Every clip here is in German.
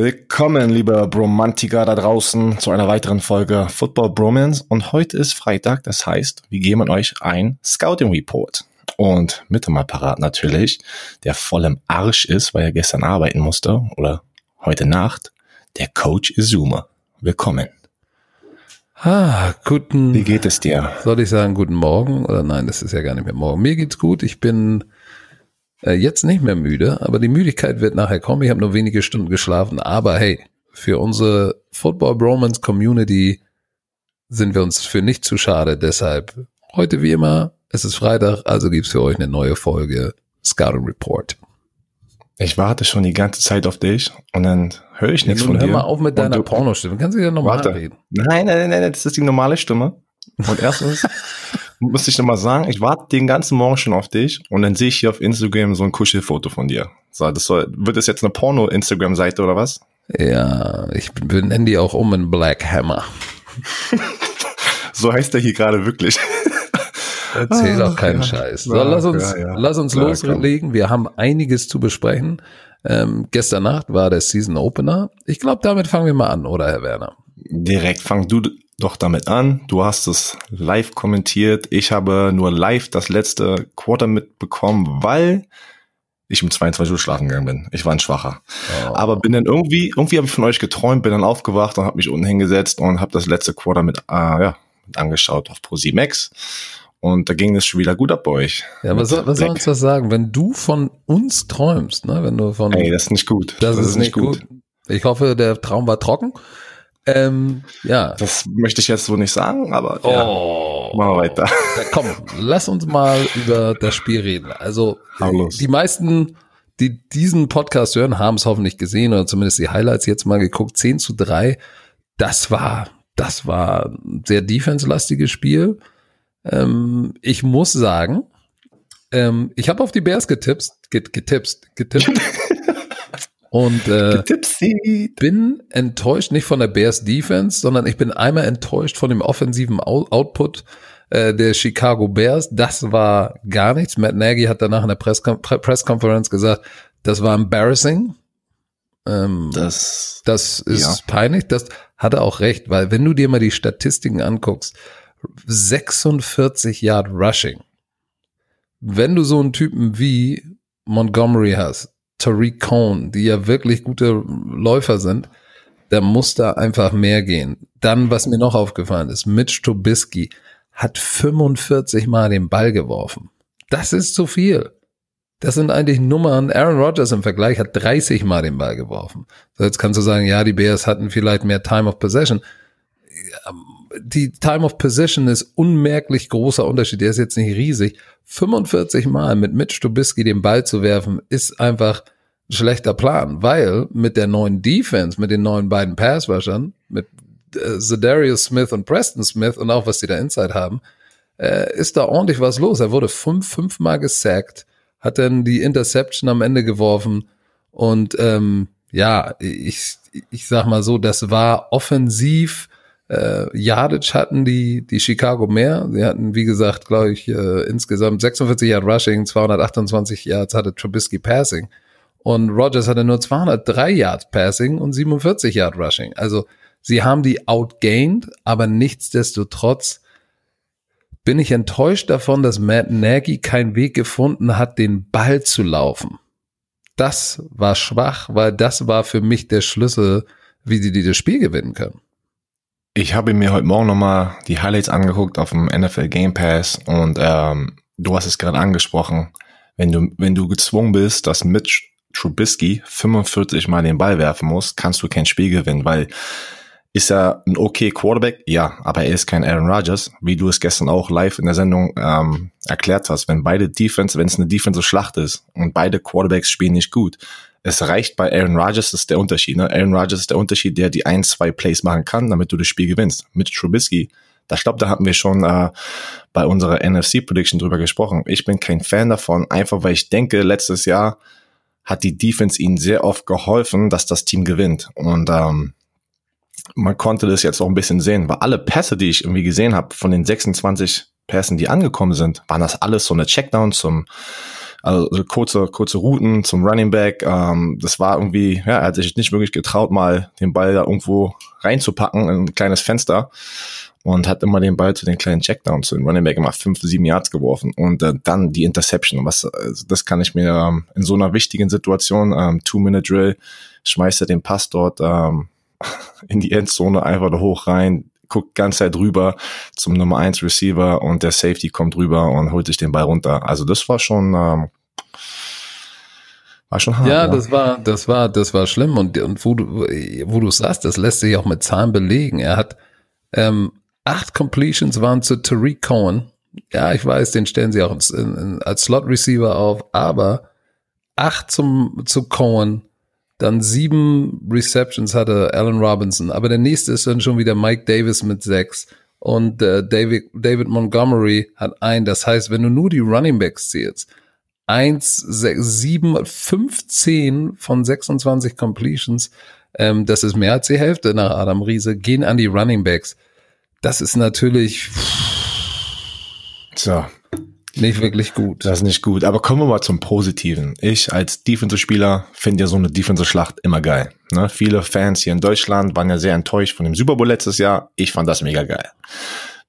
Willkommen, liebe Bromantiker da draußen, zu einer weiteren Folge Football Bromance. Und heute ist Freitag, das heißt, wir geben euch ein Scouting Report. Und mit dem Apparat natürlich, der voll im Arsch ist, weil er gestern arbeiten musste oder heute Nacht, der Coach Izuma. Willkommen. Ah, guten. Wie geht es dir? Soll ich sagen, guten Morgen? Oder nein, das ist ja gar nicht mehr morgen. Mir geht's gut. Ich bin äh, jetzt nicht mehr müde, aber die Müdigkeit wird nachher kommen. Ich habe nur wenige Stunden geschlafen. Aber hey, für unsere Football Bromance Community sind wir uns für nicht zu schade. Deshalb heute wie immer, es ist Freitag, also gibt's für euch eine neue Folge Scouting Report. Ich warte schon die ganze Zeit auf dich und dann höre ich nichts ja, von hör dir. Hör mal auf mit deiner Pornostimme. Kannst du ja normal warte. reden? Nein, nein, nein, nein, das ist die normale Stimme. Und erstens muss ich nochmal sagen, ich warte den ganzen Morgen schon auf dich und dann sehe ich hier auf Instagram so ein Kuschelfoto von dir. So, das soll, wird das jetzt eine Porno-Instagram-Seite oder was? Ja, ich nenne die auch um in Black Hammer. so heißt er hier gerade wirklich. Erzähl doch keinen ja. Scheiß. So, lass uns, ja, ja. Lass uns loslegen. Wir haben einiges zu besprechen. Ähm, gestern Nacht war der Season Opener. Ich glaube, damit fangen wir mal an, oder Herr Werner? Direkt fang du doch damit an. Du hast es live kommentiert. Ich habe nur live das letzte Quarter mitbekommen, weil ich um 22 Uhr schlafen gegangen bin. Ich war ein Schwacher. Oh. Aber bin dann irgendwie, irgendwie habe ich von euch geträumt, bin dann aufgewacht und habe mich unten hingesetzt und habe das letzte Quarter mit, äh, ja, mit angeschaut auf Pro Max. Und da ging es schon wieder gut ab bei euch. Ja, was, soll, was soll uns das sagen? Wenn du von uns träumst, ne? Wenn du von. Ey, das ist nicht gut. Das, das ist, ist, nicht gut. gut. Ich hoffe, der Traum war trocken. Ähm, ja. Das möchte ich jetzt so nicht sagen, aber ja, oh, machen wir weiter. Ja, komm, lass uns mal über das Spiel reden. Also die meisten, die diesen Podcast hören, haben es hoffentlich gesehen oder zumindest die Highlights jetzt mal geguckt. 10 zu 3, das war, das war ein sehr defense-lastiges Spiel. Ähm, ich muss sagen, ähm, ich habe auf die Bears getippt, getippt, getippt. Und äh, bin enttäuscht nicht von der Bears Defense, sondern ich bin einmal enttäuscht von dem offensiven Output äh, der Chicago Bears. Das war gar nichts. Matt Nagy hat danach in der Presskonferenz gesagt, das war embarrassing. Ähm, das, das ist ja. peinlich. Das hat er auch recht, weil wenn du dir mal die Statistiken anguckst, 46 Yard Rushing. Wenn du so einen Typen wie Montgomery hast, Tariq Cohn, die ja wirklich gute Läufer sind, da muss da einfach mehr gehen. Dann, was mir noch aufgefallen ist, Mitch Trubisky hat 45 Mal den Ball geworfen. Das ist zu viel. Das sind eigentlich Nummern. Aaron Rodgers im Vergleich hat 30 Mal den Ball geworfen. So, jetzt kannst du sagen, ja, die Bears hatten vielleicht mehr Time of Possession. Die Time of Possession ist unmerklich großer Unterschied. Der ist jetzt nicht riesig. 45 Mal mit Mitch Trubisky den Ball zu werfen, ist einfach ein schlechter Plan, weil mit der neuen Defense, mit den neuen beiden Passwashern, mit äh, Zedarius Smith und Preston Smith und auch was die da Inside haben, äh, ist da ordentlich was los. Er wurde fünf, fünfmal gesackt, hat dann die Interception am Ende geworfen und ähm, ja, ich, ich sag mal so, das war offensiv. Äh, Yardage hatten die, die Chicago mehr. Sie hatten, wie gesagt, glaube ich, äh, insgesamt 46 Yard Rushing, 228 Yards hatte Trubisky Passing. Und Rogers hatte nur 203 Yards Passing und 47 Yard Rushing. Also sie haben die outgained, aber nichtsdestotrotz bin ich enttäuscht davon, dass Matt Nagy keinen Weg gefunden hat, den Ball zu laufen. Das war schwach, weil das war für mich der Schlüssel, wie sie dieses Spiel gewinnen können. Ich habe mir heute Morgen nochmal die Highlights angeguckt auf dem NFL Game Pass und ähm, du hast es gerade angesprochen. Wenn du, wenn du gezwungen bist, dass Mitch Trubisky 45 Mal den Ball werfen muss, kannst du kein Spiel gewinnen, weil ist er ein okay Quarterback? Ja, aber er ist kein Aaron Rodgers, wie du es gestern auch live in der Sendung ähm, erklärt hast. Wenn beide Defense, wenn es eine Defensive Schlacht ist und beide Quarterbacks spielen nicht gut, es reicht bei Aaron Rodgers, das ist der Unterschied. Ne? Aaron Rodgers ist der Unterschied, der die ein, zwei Plays machen kann, damit du das Spiel gewinnst. Mit Trubisky, das glaube, da hatten wir schon äh, bei unserer NFC Prediction drüber gesprochen. Ich bin kein Fan davon, einfach weil ich denke, letztes Jahr hat die Defense ihnen sehr oft geholfen, dass das Team gewinnt. Und ähm, man konnte das jetzt auch ein bisschen sehen, weil alle Pässe, die ich irgendwie gesehen habe, von den 26 Pässen, die angekommen sind, waren das alles so eine Checkdown zum Also, kurze, kurze Routen zum Running Back. Ähm, das war irgendwie, ja, er hat sich nicht wirklich getraut, mal den Ball da irgendwo reinzupacken in ein kleines Fenster und hat immer den Ball zu den kleinen Checkdowns, zu den Running Back immer fünf, sieben Yards geworfen und äh, dann die Interception. Was, also das kann ich mir ähm, in so einer wichtigen Situation, ähm, Two-Minute-Drill, schmeißt er den Pass dort ähm, in die Endzone einfach da hoch rein, guckt ganz Zeit rüber zum Nummer eins Receiver und der Safety kommt rüber und holt sich den Ball runter. Also das war schon ähm, war schon hart. Ja, ja, das war das war das war schlimm und und wo du wo du sagst, das lässt sich auch mit Zahlen belegen. Er hat ähm, acht Completions waren zu Tariq Cohen. Ja, ich weiß, den stellen sie auch in, als Slot Receiver auf, aber acht zum zu Cohen dann sieben Receptions hatte Allen Robinson, aber der nächste ist dann schon wieder Mike Davis mit sechs und äh, David, David Montgomery hat ein. Das heißt, wenn du nur die Running Backs zählst, eins, sechs, sieben, fünfzehn von 26 Completions, ähm, das ist mehr als die Hälfte nach Adam Riese, gehen an die Running Backs. Das ist natürlich so. Nicht wirklich gut. Das ist nicht gut. Aber kommen wir mal zum Positiven. Ich als Defensive-Spieler finde ja so eine Defensive-Schlacht immer geil. Ne? Viele Fans hier in Deutschland waren ja sehr enttäuscht von dem Super Bowl letztes Jahr. Ich fand das mega geil.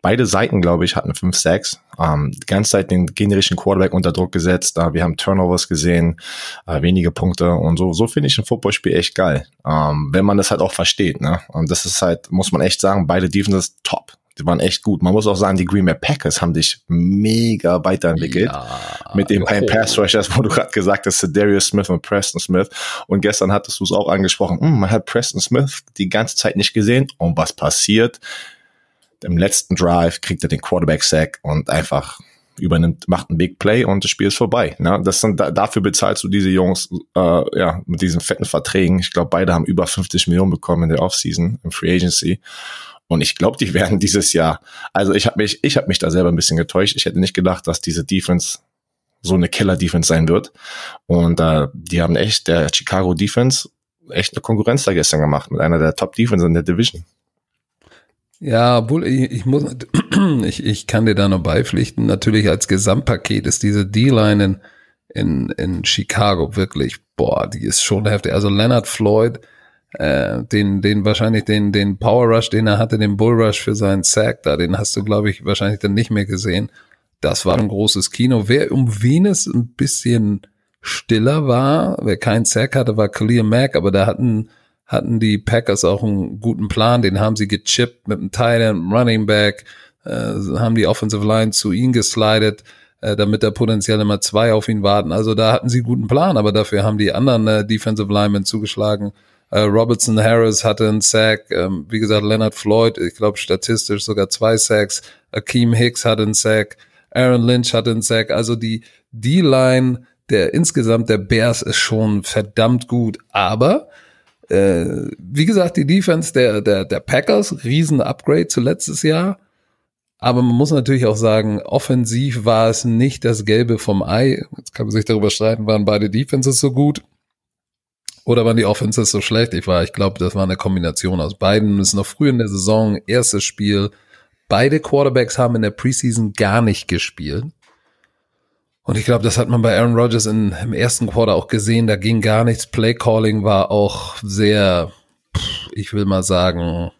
Beide Seiten, glaube ich, hatten fünf Sacks. Ähm, die ganze Zeit den generischen Quarterback unter Druck gesetzt. Da wir haben Turnovers gesehen, äh, wenige Punkte und so. So finde ich ein Footballspiel echt geil, ähm, wenn man das halt auch versteht. Ne? Und das ist halt, muss man echt sagen, beide Defenses top. Die waren echt gut. Man muss auch sagen, die Green Bay Packers haben dich mega weiterentwickelt. Ja, mit dem oh. Pass Rushers, wo du gerade gesagt hast, Darius Smith und Preston Smith. Und gestern hattest du es auch angesprochen. Hm, man hat Preston Smith die ganze Zeit nicht gesehen. Und was passiert? Im letzten Drive kriegt er den Quarterback-Sack und einfach übernimmt, macht ein Big Play und das Spiel ist vorbei. Ne? Das sind, dafür bezahlst du diese Jungs äh, ja mit diesen fetten Verträgen. Ich glaube, beide haben über 50 Millionen bekommen in der Offseason im Free Agency. Und ich glaube, die werden dieses Jahr, also ich habe mich, ich habe mich da selber ein bisschen getäuscht. Ich hätte nicht gedacht, dass diese Defense so eine Killer-Defense sein wird. Und äh, die haben echt, der Chicago Defense, echt eine Konkurrenz da gestern gemacht mit einer der Top-Defense in der Division. Ja, obwohl ich, ich muss, ich, ich kann dir da noch beipflichten. Natürlich als Gesamtpaket ist diese D-Line in, in, in Chicago wirklich, boah, die ist schon heftig. Also Leonard Floyd, äh, den, den wahrscheinlich den, den Power Rush, den er hatte, den Bull Rush für seinen Sack da, den hast du, glaube ich, wahrscheinlich dann nicht mehr gesehen. Das war ein großes Kino. Wer um wen es ein bisschen stiller war, wer keinen Sack hatte, war Khalil Mack, aber da hatten, hatten die Packers auch einen guten Plan, den haben sie gechippt mit einem Tight End, Running Back, äh, haben die Offensive Line zu ihm geslidet, äh, damit da potenziell immer zwei auf ihn warten. Also da hatten sie guten Plan, aber dafür haben die anderen äh, Defensive Linemen zugeschlagen äh, Robertson Harris hatte einen Sack. Ähm, wie gesagt, Leonard Floyd, ich glaube statistisch sogar zwei Sacks. Akeem Hicks hatte einen Sack. Aaron Lynch hatte einen Sack. Also die D-Line der insgesamt der Bears ist schon verdammt gut. Aber äh, wie gesagt, die Defense der, der, der Packers, riesen Upgrade zu letztes Jahr. Aber man muss natürlich auch sagen, offensiv war es nicht das Gelbe vom Ei. Jetzt kann man sich darüber streiten, waren beide Defenses so gut. Oder waren die Offenses so schlecht? Ich war, ich glaube, das war eine Kombination aus beiden. Es ist noch früh in der Saison, erstes Spiel. Beide Quarterbacks haben in der Preseason gar nicht gespielt. Und ich glaube, das hat man bei Aaron Rodgers in, im ersten Quarter auch gesehen. Da ging gar nichts. Play Calling war auch sehr, ich will mal sagen,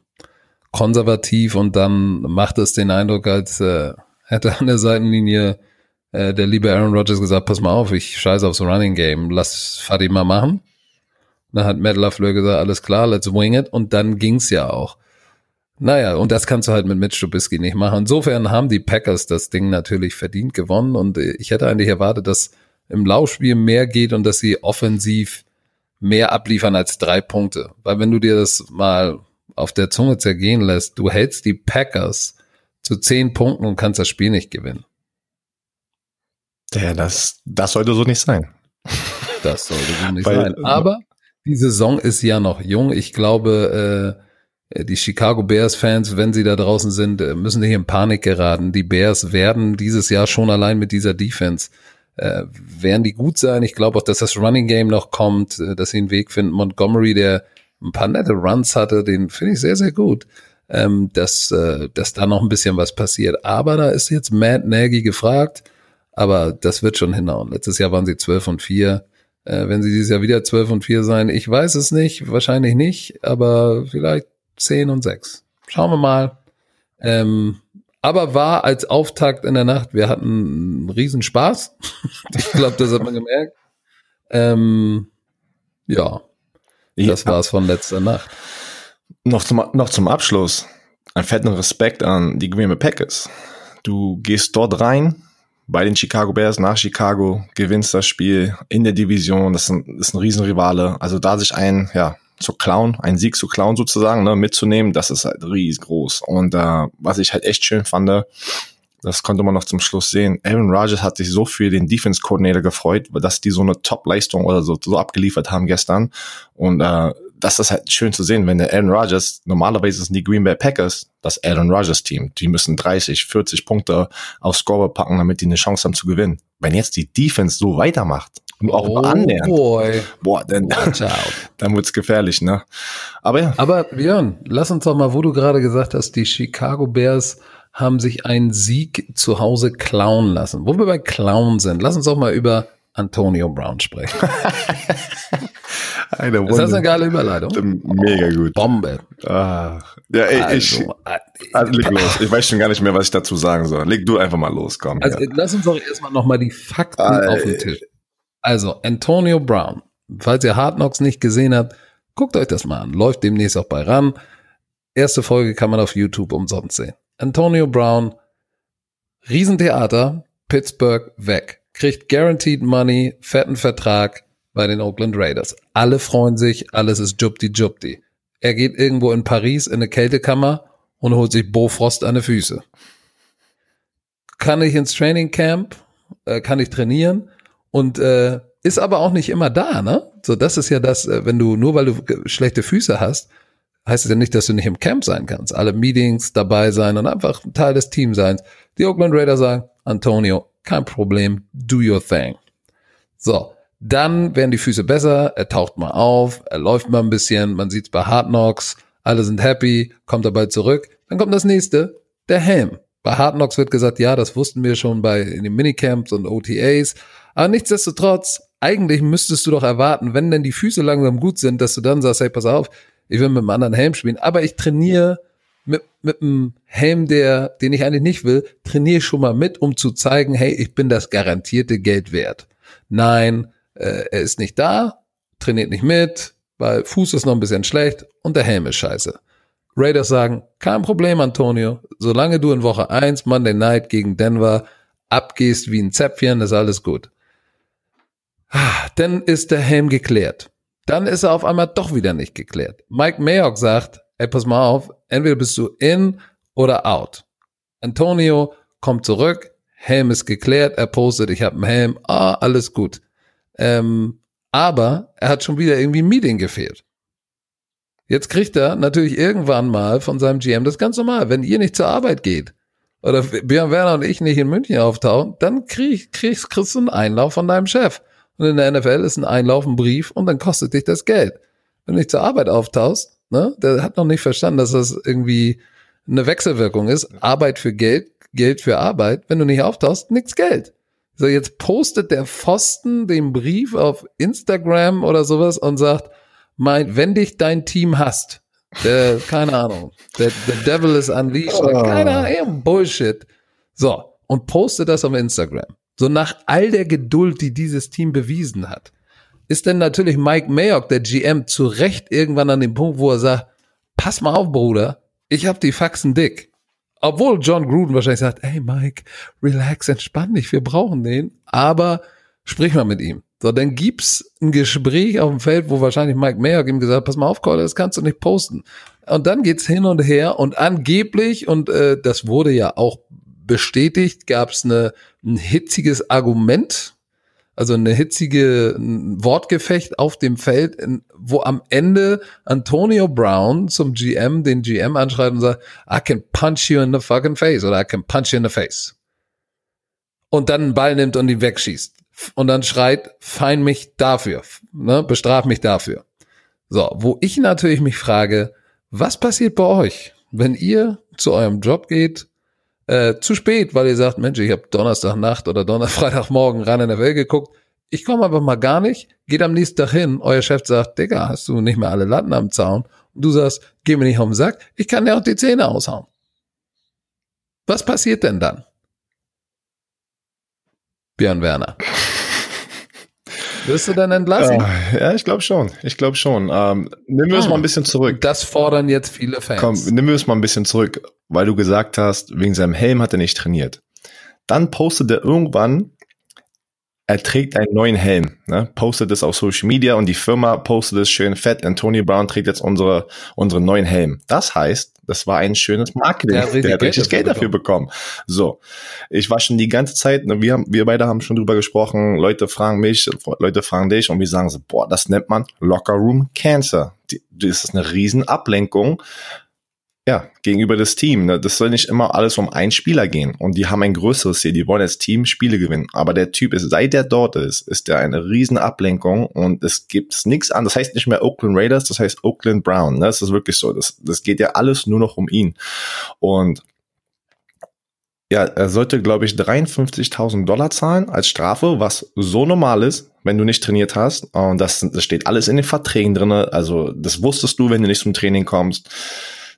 konservativ. Und dann macht es den Eindruck, als äh, hätte an der Seitenlinie äh, der liebe Aaron Rodgers gesagt, pass mal auf, ich scheiße aufs Running Game. Lass Fadi mal machen. Dann hat Matt LaFleur gesagt, alles klar, let's wing it. Und dann ging's ja auch. Naja, und das kannst du halt mit Mitch Trubisky nicht machen. Insofern haben die Packers das Ding natürlich verdient gewonnen. Und ich hätte eigentlich erwartet, dass im Laufspiel mehr geht und dass sie offensiv mehr abliefern als drei Punkte. Weil wenn du dir das mal auf der Zunge zergehen lässt, du hältst die Packers zu zehn Punkten und kannst das Spiel nicht gewinnen. Ja, das, das sollte so nicht sein. Das sollte so nicht Weil, sein. Aber die Saison ist ja noch jung. Ich glaube, äh, die Chicago Bears Fans, wenn sie da draußen sind, äh, müssen nicht in Panik geraten. Die Bears werden dieses Jahr schon allein mit dieser Defense äh, werden die gut sein. Ich glaube auch, dass das Running Game noch kommt, äh, dass sie einen Weg finden. Montgomery, der ein paar nette Runs hatte, den finde ich sehr, sehr gut. Ähm, dass, äh, dass da noch ein bisschen was passiert. Aber da ist jetzt Matt Nagy gefragt. Aber das wird schon hinhauen. Letztes Jahr waren sie 12 und 4. Äh, wenn sie dieses Jahr wieder 12 und 4 sein, ich weiß es nicht, wahrscheinlich nicht, aber vielleicht 10 und 6. Schauen wir mal. Ähm, aber war als Auftakt in der Nacht, wir hatten einen Riesenspaß. ich glaube, das hat man gemerkt. Ähm, ja, das war's von letzter Nacht. Noch zum, noch zum Abschluss. Ein fetten Respekt an die Green Bay Packers. Du gehst dort rein bei den Chicago Bears nach Chicago, gewinnst das Spiel in der Division. Das ist ein, ist ein Riesenrivale. Also da sich ein, ja, zu klauen, einen Sieg zu klauen sozusagen, ne, mitzunehmen, das ist halt riesengroß. Und äh, was ich halt echt schön fand, das konnte man noch zum Schluss sehen. Aaron Rodgers hat sich so für den Defense Coordinator gefreut, dass die so eine Top-Leistung oder so, so abgeliefert haben gestern. Und äh, das ist halt schön zu sehen, wenn der Aaron Rodgers, normalerweise sind die Green Bay Packers das Aaron Rodgers Team. Die müssen 30, 40 Punkte aufs Scoreboard packen, damit die eine Chance haben zu gewinnen. Wenn jetzt die Defense so weitermacht und auch oh annähernd, boy. boah, dann, dann wird's gefährlich, ne? Aber ja. Aber Björn, lass uns doch mal, wo du gerade gesagt hast, die Chicago Bears haben sich einen Sieg zu Hause klauen lassen. Wo wir bei Clown sind, lass uns doch mal über Antonio Brown sprechen. eine ist das eine geile Überleitung? Mega gut. Bombe. Ah, ja, ey, also, ich, also, leg los. Ich weiß schon gar nicht mehr, was ich dazu sagen soll. Leg du einfach mal los, komm. Also, ja. lass uns doch erstmal nochmal die Fakten Alter. auf den Tisch. Also, Antonio Brown. Falls ihr Hard Knocks nicht gesehen habt, guckt euch das mal an. Läuft demnächst auch bei ran. Erste Folge kann man auf YouTube umsonst sehen. Antonio Brown, Riesentheater, Pittsburgh weg. Kriegt Guaranteed Money, fetten Vertrag bei den Oakland Raiders. Alle freuen sich, alles ist Jupti Jupti. Er geht irgendwo in Paris in eine Kältekammer und holt sich Bo Frost an die Füße. Kann ich ins Training Camp, äh, kann ich trainieren und äh, ist aber auch nicht immer da, ne? So, das ist ja das, äh, wenn du, nur weil du schlechte Füße hast, heißt es ja nicht, dass du nicht im Camp sein kannst. Alle Meetings dabei sein und einfach Teil des Teams sein. Die Oakland Raiders sagen, Antonio, kein Problem, do your thing. So, dann werden die Füße besser, er taucht mal auf, er läuft mal ein bisschen, man sieht's bei Hard Knocks, alle sind happy, kommt dabei zurück. Dann kommt das nächste, der Helm. Bei Hard Knocks wird gesagt, ja, das wussten wir schon bei in den Minicamps und OTAs. Aber nichtsdestotrotz, eigentlich müsstest du doch erwarten, wenn denn die Füße langsam gut sind, dass du dann sagst, hey, pass auf, ich will mit einem anderen Helm spielen, aber ich trainiere mit, einem Helm, der, den ich eigentlich nicht will, trainiere schon mal mit, um zu zeigen, hey, ich bin das garantierte Geld wert. Nein, äh, er ist nicht da, trainiert nicht mit, weil Fuß ist noch ein bisschen schlecht und der Helm ist scheiße. Raiders sagen, kein Problem, Antonio, solange du in Woche 1 Monday Night gegen Denver abgehst wie ein Zäpfchen, ist alles gut. Ah, dann ist der Helm geklärt. Dann ist er auf einmal doch wieder nicht geklärt. Mike Mayock sagt, ey, pass mal auf, entweder bist du in oder out. Antonio kommt zurück, Helm ist geklärt, er postet, ich habe einen Helm, ah, alles gut. Ähm, aber er hat schon wieder irgendwie ein Meeting gefehlt. Jetzt kriegt er natürlich irgendwann mal von seinem GM das ganz normal. Wenn ihr nicht zur Arbeit geht oder Björn Werner und ich nicht in München auftauchen, dann krieg, kriegst, kriegst du einen Einlauf von deinem Chef. Und in der NFL ist ein Einlauf ein Brief und dann kostet dich das Geld. Wenn du nicht zur Arbeit auftauchst, ne, der hat noch nicht verstanden, dass das irgendwie eine Wechselwirkung ist. Arbeit für Geld, Geld für Arbeit. Wenn du nicht auftauchst, nix Geld. So, jetzt postet der Pfosten den Brief auf Instagram oder sowas und sagt, mein, wenn dich dein Team hasst, der, keine Ahnung, der, der Devil is unleashed, oh. keine Ahnung, Bullshit. So, und postet das auf Instagram. So nach all der Geduld, die dieses Team bewiesen hat, ist denn natürlich Mike Mayock, der GM, zu Recht irgendwann an dem Punkt, wo er sagt, pass mal auf, Bruder, ich hab die Faxen dick. Obwohl John Gruden wahrscheinlich sagt, hey Mike, relax, entspann dich, wir brauchen den, aber sprich mal mit ihm. So, dann gibt's ein Gespräch auf dem Feld, wo wahrscheinlich Mike Mayock ihm gesagt hat, pass mal auf, Cole, das kannst du nicht posten. Und dann geht's hin und her und angeblich, und äh, das wurde ja auch bestätigt, gab es ein hitziges Argument, also eine hitzige Wortgefecht auf dem Feld, wo am Ende Antonio Brown zum GM den GM anschreibt und sagt, I can punch you in the fucking face oder I can punch you in the face. Und dann einen Ball nimmt und ihn wegschießt. Und dann schreit, fein mich dafür, ne, bestraf mich dafür. So, wo ich natürlich mich frage, was passiert bei euch, wenn ihr zu eurem Job geht äh, zu spät, weil ihr sagt, Mensch, ich habe Donnerstagnacht oder Donner Freitagmorgen rein in der Welt geguckt. Ich komme einfach mal gar nicht, geht am nächsten Tag hin, euer Chef sagt, Digga, hast du nicht mehr alle Latten am Zaun? Und du sagst, geh mir nicht auf den Sack, ich kann dir auch die Zähne aushauen. Was passiert denn dann? Björn Werner. Wirst du dann entlassen? Ja, ich glaube schon. Ich glaube schon. Ähm, nehmen wir es hm. mal ein bisschen zurück. Das fordern jetzt viele Fans. Komm, nehmen wir es mal ein bisschen zurück, weil du gesagt hast, wegen seinem Helm hat er nicht trainiert. Dann postet er irgendwann er trägt einen neuen Helm, ne? postet es auf Social Media und die Firma postet es schön fett. Antonio Brown trägt jetzt unsere, unseren neuen Helm. Das heißt, das war ein schönes Marketing. Der hat richtig, der hat richtig Geld, dafür bekommen. bekommen. So, ich war schon die ganze Zeit, ne, wir, haben, wir beide haben schon drüber gesprochen, Leute fragen mich, Leute fragen dich und wir sagen so, boah, das nennt man Locker Room Cancer. Die, das ist eine riesen Ablenkung ja, gegenüber das Team. Ne? Das soll nicht immer alles um einen Spieler gehen. Und die haben ein größeres Ziel. Die wollen als Team Spiele gewinnen. Aber der Typ ist, seit der dort ist, ist der eine riesen Ablenkung und es gibt nichts an. Das heißt nicht mehr Oakland Raiders, das heißt Oakland Brown. Ne? Das ist wirklich so. Das, das geht ja alles nur noch um ihn. Und ja, er sollte, glaube ich, 53.000 Dollar zahlen als Strafe, was so normal ist, wenn du nicht trainiert hast. Und das, das steht alles in den Verträgen drinne. Also das wusstest du, wenn du nicht zum Training kommst.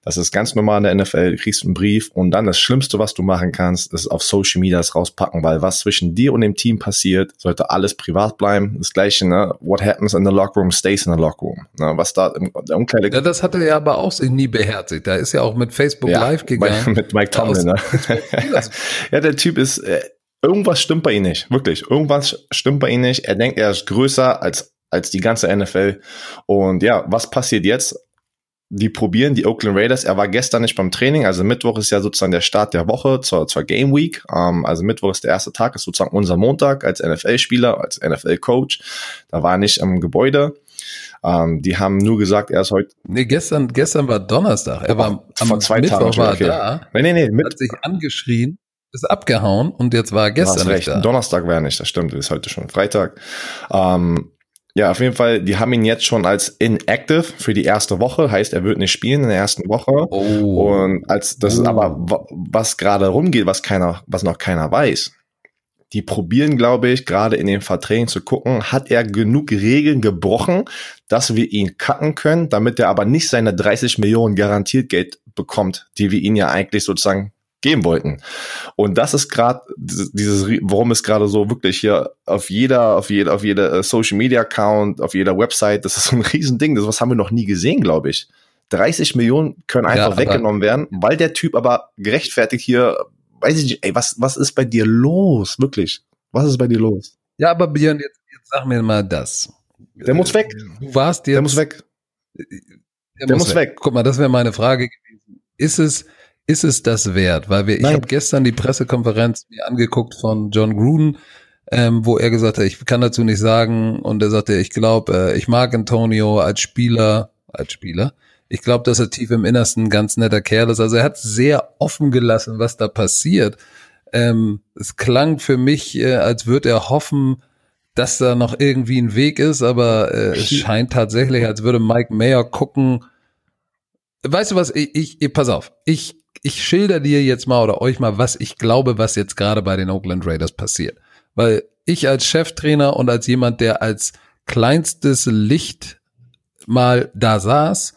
Das ist ganz normal in der NFL. Du kriegst einen Brief und dann das Schlimmste, was du machen kannst, ist auf Social Media das rauspacken, weil was zwischen dir und dem Team passiert, sollte alles privat bleiben. Das Gleiche, ne? What happens in the locker room stays in the locker room. Ne? Was da im der Umkleide. Ja, das hat er ja aber auch nie beherzigt. Da ist ja auch mit Facebook ja, Live gegangen. Bei, mit Mike Tomlin, ne? ja, der Typ ist, äh, irgendwas stimmt bei ihm nicht. Wirklich. Irgendwas stimmt bei ihm nicht. Er denkt, er ist größer als als die ganze NFL. Und ja, was passiert jetzt? Die probieren die Oakland Raiders. Er war gestern nicht beim Training, also Mittwoch ist ja sozusagen der Start der Woche zur, zur Game Week. Ähm, also Mittwoch ist der erste Tag, ist sozusagen unser Montag als NFL-Spieler, als NFL-Coach. Da war er nicht im Gebäude. Ähm, die haben nur gesagt, er ist heute. Nee, gestern, gestern war Donnerstag. Er war am vor zwei Mittwoch Tagen war okay. da. Nee, nee, nee. Mit hat sich angeschrien, ist abgehauen und jetzt war er gestern recht. Da. Donnerstag war er nicht, das stimmt, ist heute schon Freitag. Ähm, ja, auf jeden Fall, die haben ihn jetzt schon als inactive für die erste Woche, heißt, er wird nicht spielen in der ersten Woche. Oh. Und als das oh. ist aber, was gerade rumgeht, was keiner, was noch keiner weiß. Die probieren, glaube ich, gerade in den Verträgen zu gucken, hat er genug Regeln gebrochen, dass wir ihn cutten können, damit er aber nicht seine 30 Millionen garantiert Geld bekommt, die wir ihn ja eigentlich sozusagen geben wollten. Und das ist gerade dieses, warum es gerade so wirklich hier auf jeder, auf jeder, auf jeder äh, Social Media Account, auf jeder Website, das ist so ein Riesending. Das was haben wir noch nie gesehen, glaube ich. 30 Millionen können einfach ja, weggenommen werden, weil der Typ aber gerechtfertigt hier, weiß ich nicht, ey, was, was ist bei dir los? Wirklich? Was ist bei dir los? Ja, aber Björn, jetzt, jetzt sag mir mal das. Der muss weg. Du warst jetzt. Der muss weg. Der, der muss, muss weg. weg. Guck mal, das wäre meine Frage gewesen. Ist es, ist es das wert? Weil wir, ich habe gestern die Pressekonferenz mir angeguckt von John Gruden, ähm, wo er gesagt hat, ich kann dazu nicht sagen. Und er sagte, ich glaube, äh, ich mag Antonio als Spieler, als Spieler. Ich glaube, dass er tief im Innersten ein ganz netter Kerl ist. Also er hat sehr offen gelassen, was da passiert. Ähm, es klang für mich, äh, als würde er hoffen, dass da noch irgendwie ein Weg ist, aber äh, es scheint tatsächlich, als würde Mike Mayer gucken. Weißt du was? Ich, ich pass auf. Ich ich schilder dir jetzt mal oder euch mal, was ich glaube, was jetzt gerade bei den Oakland Raiders passiert. Weil ich als Cheftrainer und als jemand, der als kleinstes Licht mal da saß,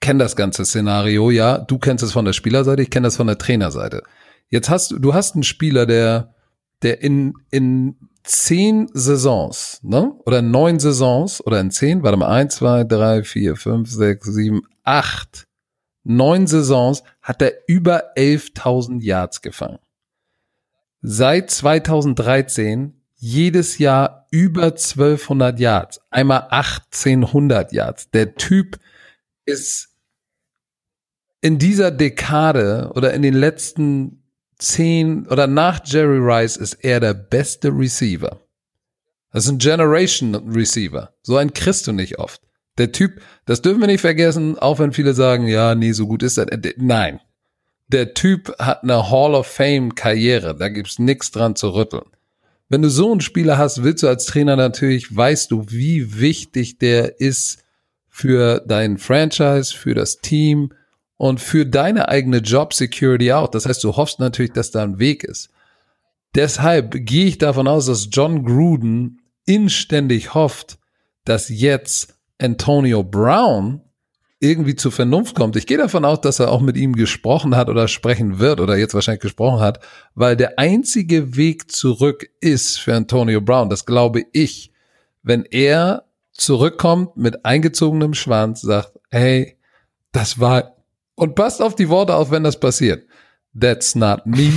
kenne das ganze Szenario, ja. Du kennst es von der Spielerseite, ich kenne das von der Trainerseite. Jetzt hast du, du hast einen Spieler, der, der in, in zehn Saisons, ne? Oder neun Saisons, oder in zehn, warte mal, eins, zwei, drei, vier, fünf, sechs, sieben, acht neun Saisons hat er über 11.000 Yards gefangen. Seit 2013 jedes Jahr über 1200 Yards, einmal 1800 Yards. Der Typ ist in dieser Dekade oder in den letzten zehn oder nach Jerry Rice ist er der beste Receiver. Das ist ein Generation Receiver. So ein kriegst du nicht oft. Der Typ, das dürfen wir nicht vergessen, auch wenn viele sagen, ja, nee, so gut ist er. Nein. Der Typ hat eine Hall of Fame Karriere. Da gibt's nichts dran zu rütteln. Wenn du so einen Spieler hast, willst du als Trainer natürlich, weißt du, wie wichtig der ist für dein Franchise, für das Team und für deine eigene Job Security auch. Das heißt, du hoffst natürlich, dass da ein Weg ist. Deshalb gehe ich davon aus, dass John Gruden inständig hofft, dass jetzt Antonio Brown irgendwie zur Vernunft kommt. Ich gehe davon aus, dass er auch mit ihm gesprochen hat oder sprechen wird oder jetzt wahrscheinlich gesprochen hat, weil der einzige Weg zurück ist für Antonio Brown, das glaube ich, wenn er zurückkommt mit eingezogenem Schwanz, sagt, hey, das war, und passt auf die Worte auf, wenn das passiert. That's not me.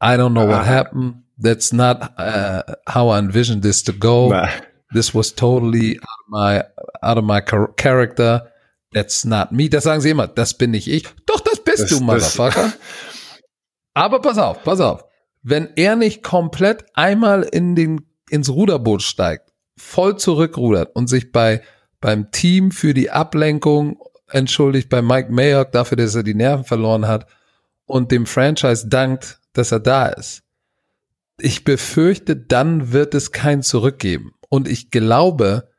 I don't know what ah. happened. That's not uh, how I envisioned this to go. Nah. This was totally out of my, out of my character. That's not me. Das sagen sie immer. Das bin nicht ich. Doch, das bist das, du, Motherfucker. Aber pass auf, pass auf. Wenn er nicht komplett einmal in den, ins Ruderboot steigt, voll zurückrudert und sich bei, beim Team für die Ablenkung entschuldigt, bei Mike Mayock dafür, dass er die Nerven verloren hat und dem Franchise dankt, dass er da ist. Ich befürchte, dann wird es kein Zurückgeben. Und ich glaube,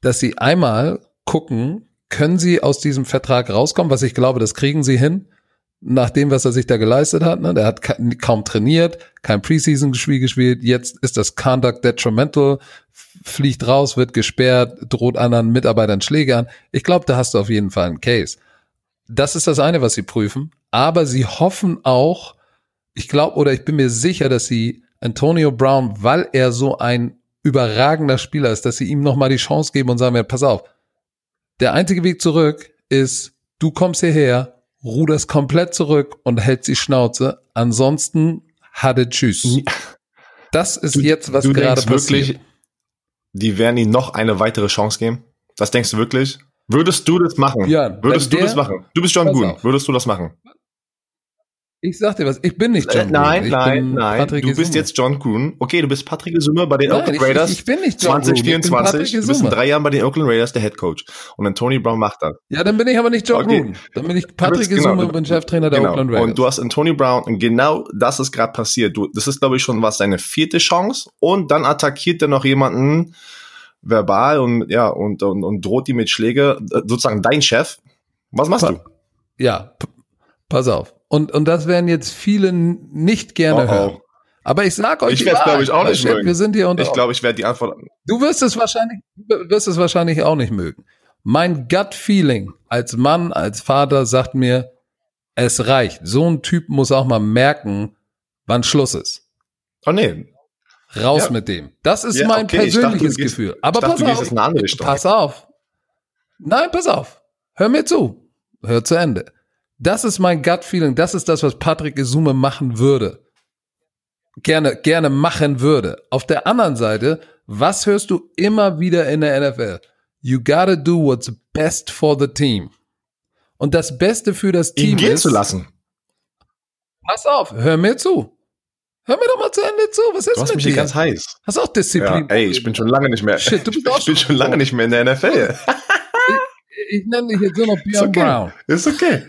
dass sie einmal gucken, können sie aus diesem Vertrag rauskommen, was ich glaube, das kriegen sie hin, nach dem, was er sich da geleistet hat. Ne? Der hat kaum trainiert, kein Preseason-Spiel gespielt, jetzt ist das Conduct detrimental, fliegt raus, wird gesperrt, droht anderen Mitarbeitern Schläge an. Ich glaube, da hast du auf jeden Fall einen Case. Das ist das eine, was sie prüfen. Aber sie hoffen auch, ich glaube oder ich bin mir sicher, dass sie Antonio Brown, weil er so ein überragender Spieler ist, dass sie ihm nochmal die Chance geben und sagen, ja, pass auf, der einzige Weg zurück ist, du kommst hierher, ruderst komplett zurück und hältst die Schnauze. Ansonsten hatte Tschüss. Das ist du, jetzt, was gerade passiert. Wirklich, die werden ihm noch eine weitere Chance geben? Das denkst du wirklich? Würdest du das machen? Ja, Würdest du der, das machen? Du bist John Goon. Würdest du das machen? Ich sag dir was, ich bin nicht John äh, Nein, Gruden. nein, nein. Patrick du bist jetzt John Gruden. Okay, du bist Patrick Isume bei den nein, Oakland Raiders. Ich, ich, bin nicht John 2024. Du bist in drei Jahren bei den Oakland Raiders der Head Coach. Und dann Tony Brown macht das. Ja, dann bin ich aber nicht John okay. Gruden. Dann bin ich Patrick bist, Isume genau, und bin Cheftrainer der genau. Oakland Raiders. Und du hast Antonio Brown und genau das ist gerade passiert. Du, das ist, glaube ich, schon was seine vierte Chance. Und dann attackiert er noch jemanden verbal und ja und, und, und droht ihm mit Schläge, sozusagen dein Chef. Was machst pa du? Ja, pass auf und, und das werden jetzt viele nicht gerne oh, oh. hören. Aber ich sag euch, ich werde glaube ich auch nicht mögen. Wir sind hier unter ich glaube, ich werde die Antwort. Du wirst es wahrscheinlich, wirst es wahrscheinlich auch nicht mögen. Mein Gut Feeling als Mann, als Vater sagt mir, es reicht. So ein Typ muss auch mal merken, wann Schluss ist. Oh nee. Raus ja. mit dem. Das ist ja, mein okay. persönliches dachte, Gefühl. Aber dachte, pass auf. Pass auf. Nein, pass auf. Hör mir zu. Hör zu Ende. Das ist mein Gut-Feeling. Das ist das, was Patrick Isume machen würde. Gerne, gerne machen würde. Auf der anderen Seite, was hörst du immer wieder in der NFL? You gotta do what's best for the team. Und das Beste für das Team Ihn gehen ist, zu lassen. Pass auf, hör mir zu. Hör mir doch mal zu Ende zu. Was ist du hast mich hier ganz heiß. Hast auch Disziplin. Ja, ey, ich bin schon lange nicht mehr. Shit, du bist ich, auch ich bin schon lange nicht mehr in der NFL. ich, ich nenne dich jetzt nur noch Björn okay. Brown. Ist okay.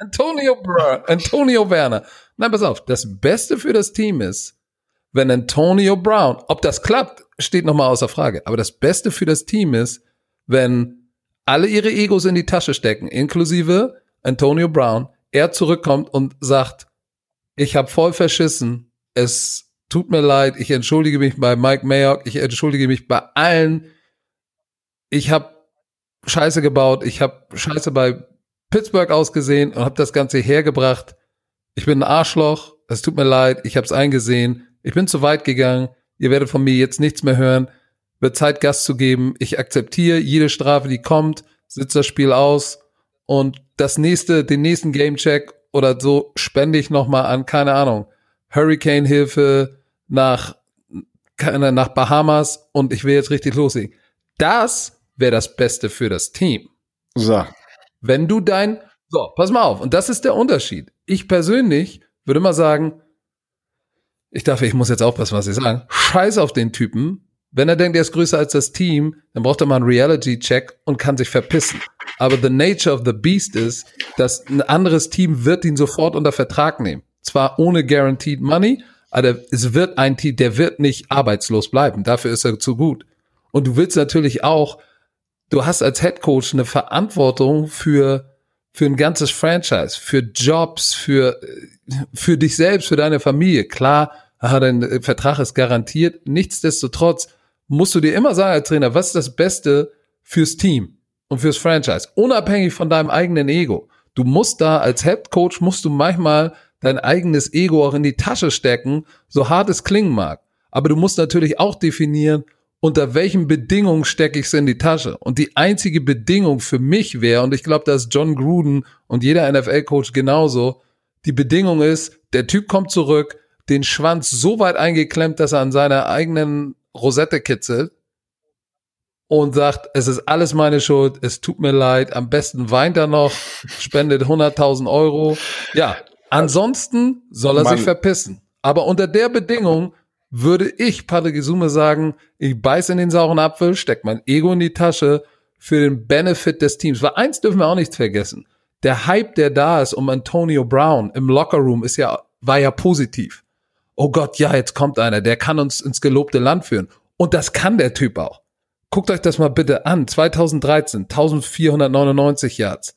Antonio, Br Antonio Werner. Nein, pass auf. Das Beste für das Team ist, wenn Antonio Brown, ob das klappt, steht nochmal außer Frage. Aber das Beste für das Team ist, wenn alle ihre Egos in die Tasche stecken, inklusive Antonio Brown, er zurückkommt und sagt, ich habe voll verschissen, es tut mir leid, ich entschuldige mich bei Mike Mayock, ich entschuldige mich bei allen, ich habe Scheiße gebaut, ich habe Scheiße bei Pittsburgh ausgesehen und habe das Ganze hergebracht. Ich bin ein Arschloch, es tut mir leid, ich habe es eingesehen, ich bin zu weit gegangen, ihr werdet von mir jetzt nichts mehr hören, wird Zeit, Gas zu geben, ich akzeptiere jede Strafe, die kommt, sitze das Spiel aus und das nächste, den nächsten Gamecheck oder so spende ich nochmal an, keine Ahnung, Hurricane-Hilfe nach, nach Bahamas und ich will jetzt richtig loslegen. Das wäre das Beste für das Team. So. Wenn du dein, so, pass mal auf, und das ist der Unterschied. Ich persönlich würde mal sagen, ich dachte, ich muss jetzt aufpassen, was ich sage. Scheiß auf den Typen. Wenn er denkt, er ist größer als das Team, dann braucht er mal einen Reality-Check und kann sich verpissen. Aber the nature of the beast ist, dass ein anderes Team wird ihn sofort unter Vertrag nehmen. Zwar ohne guaranteed money, aber es wird ein Team, der wird nicht arbeitslos bleiben. Dafür ist er zu gut. Und du willst natürlich auch du hast als Head Coach eine Verantwortung für für ein ganzes Franchise, für Jobs, für, für dich selbst, für deine Familie. Klar, dein Vertrag ist garantiert. Nichtsdestotrotz musst du dir immer sagen als Trainer, was ist das Beste fürs Team und fürs Franchise, unabhängig von deinem eigenen Ego. Du musst da als Head Coach musst du manchmal dein eigenes Ego auch in die Tasche stecken, so hart es klingen mag. Aber du musst natürlich auch definieren, unter welchen Bedingungen stecke ich es in die Tasche. Und die einzige Bedingung für mich wäre, und ich glaube, dass John Gruden und jeder NFL-Coach genauso, die Bedingung ist, der Typ kommt zurück, den Schwanz so weit eingeklemmt, dass er an seiner eigenen Rosette kitzelt und sagt, es ist alles meine Schuld, es tut mir leid, am besten weint er noch, spendet 100.000 Euro. Ja, ansonsten soll er Mann. sich verpissen. Aber unter der Bedingung würde ich, Patrick Isume, sagen, ich beiß in den sauren Apfel, steck mein Ego in die Tasche für den Benefit des Teams. Weil eins dürfen wir auch nicht vergessen. Der Hype, der da ist um Antonio Brown im Lockerroom ist ja, war ja positiv. Oh Gott, ja, jetzt kommt einer, der kann uns ins gelobte Land führen. Und das kann der Typ auch. Guckt euch das mal bitte an. 2013, 1499 Yards.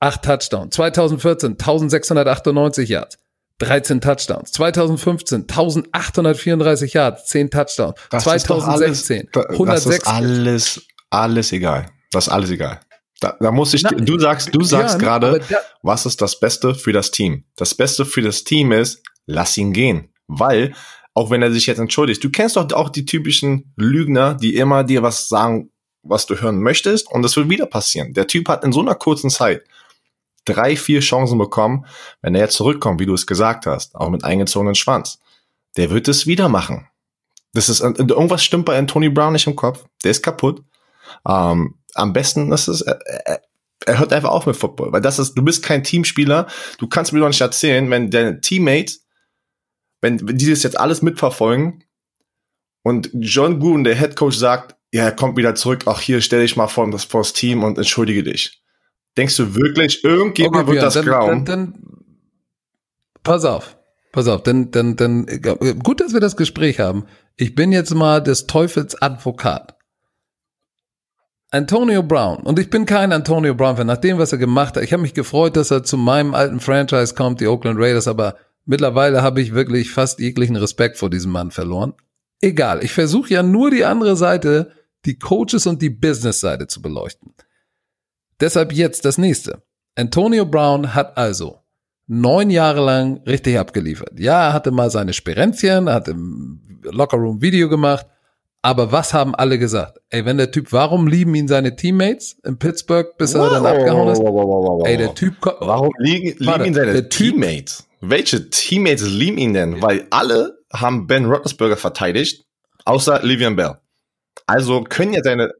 acht Touchdowns. 2014, 1698 Yards. 13 Touchdowns. 2015 1834 Yards, 10 Touchdowns. Das 2016 alles, 106. Das ist alles, alles egal. Das ist alles egal. Da, da muss ich, Na, du sagst, du sagst ja, gerade, was ist das Beste für das Team? Das Beste für das Team ist, lass ihn gehen. Weil, auch wenn er sich jetzt entschuldigt, du kennst doch auch die typischen Lügner, die immer dir was sagen, was du hören möchtest, und das wird wieder passieren. Der Typ hat in so einer kurzen Zeit drei, vier Chancen bekommen, wenn er jetzt zurückkommt, wie du es gesagt hast, auch mit eingezogenen Schwanz. Der wird es wieder machen. Das ist, irgendwas stimmt bei Anthony Brown nicht im Kopf. Der ist kaputt. Ähm, am besten ist es, er, er, hört einfach auf mit Football, weil das ist, du bist kein Teamspieler. Du kannst mir doch nicht erzählen, wenn deine Teammates, wenn, wenn die das jetzt alles mitverfolgen und John Gruden, der Head Coach, sagt, ja, er kommt wieder zurück, auch hier stell dich mal vor das, vor das Team und entschuldige dich. Denkst du wirklich, irgendjemand okay, wird das dann, glauben? Dann, dann, pass auf, pass auf, denn, denn, denn, gut, dass wir das Gespräch haben. Ich bin jetzt mal des Teufels Advokat. Antonio Brown, und ich bin kein Antonio Brown-Fan, nach dem, was er gemacht hat. Ich habe mich gefreut, dass er zu meinem alten Franchise kommt, die Oakland Raiders, aber mittlerweile habe ich wirklich fast jeglichen Respekt vor diesem Mann verloren. Egal, ich versuche ja nur die andere Seite, die Coaches und die Business-Seite zu beleuchten. Deshalb jetzt das nächste. Antonio Brown hat also neun Jahre lang richtig abgeliefert. Ja, er hatte mal seine Sperenzchen, er hat im Lockerroom Video gemacht, aber was haben alle gesagt? Ey, wenn der Typ, warum lieben ihn seine Teammates in Pittsburgh, bis er wow, dann abgehauen ist? Wow, wow, Ey, der Typ, warum liegen, lieben ihn seine Teammates? Welche Teammates lieben ihn denn? Weil alle haben Ben Roethlisberger verteidigt, außer Livian Bell. Also können ja seine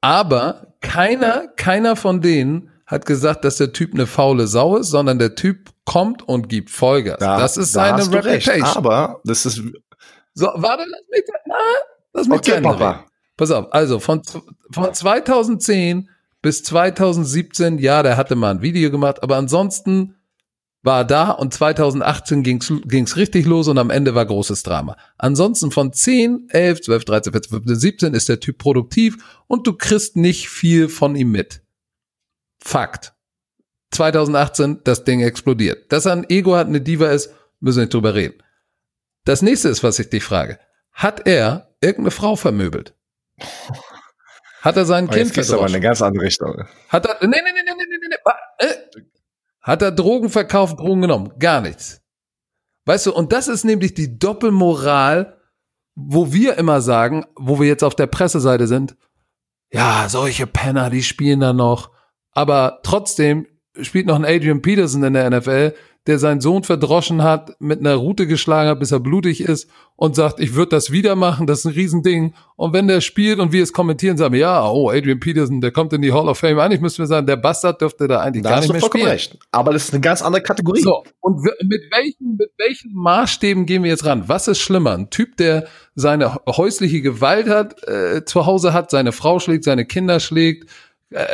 aber keiner, keiner von denen hat gesagt, dass der Typ eine faule Sau ist, sondern der Typ kommt und gibt Vollgas. Da, das ist da seine Reputation. Recht, aber das ist. So, warte, lass mich, na, lass mich okay, Papa. Pass auf, also von, von 2010 bis 2017, ja, der hatte mal ein Video gemacht, aber ansonsten war da und 2018 ging's ging's richtig los und am Ende war großes Drama. Ansonsten von 10, 11, 12, 13, 14, 15, 17 ist der Typ produktiv und du kriegst nicht viel von ihm mit. Fakt. 2018, das Ding explodiert. Dass er ein Ego hat, eine Diva ist, müssen wir nicht drüber reden. Das nächste ist, was ich dich frage. Hat er irgendeine Frau vermöbelt? Hat er sein oh, Kind verdroschen? aber in eine ganz andere Richtung. Hat er, nee, nee, nee, nee, nee, nee, nee, äh, hat er Drogen verkauft, Drogen genommen? Gar nichts. Weißt du, und das ist nämlich die Doppelmoral, wo wir immer sagen, wo wir jetzt auf der Presseseite sind, ja, solche Penner, die spielen da noch. Aber trotzdem spielt noch ein Adrian Peterson in der NFL, der seinen Sohn verdroschen hat, mit einer Route geschlagen hat, bis er blutig ist und sagt, ich würde das wieder machen, das ist ein Riesending. Und wenn der spielt und wir es kommentieren, sagen wir, ja, oh, Adrian Peterson, der kommt in die Hall of Fame. Eigentlich müssten wir sagen, der Bastard dürfte da eigentlich da gar nicht mehr spielen. Recht. Aber das ist eine ganz andere Kategorie. So, und mit welchen, mit welchen Maßstäben gehen wir jetzt ran? Was ist schlimmer? Ein Typ, der seine häusliche Gewalt hat, äh, zu Hause hat, seine Frau schlägt, seine Kinder schlägt, äh,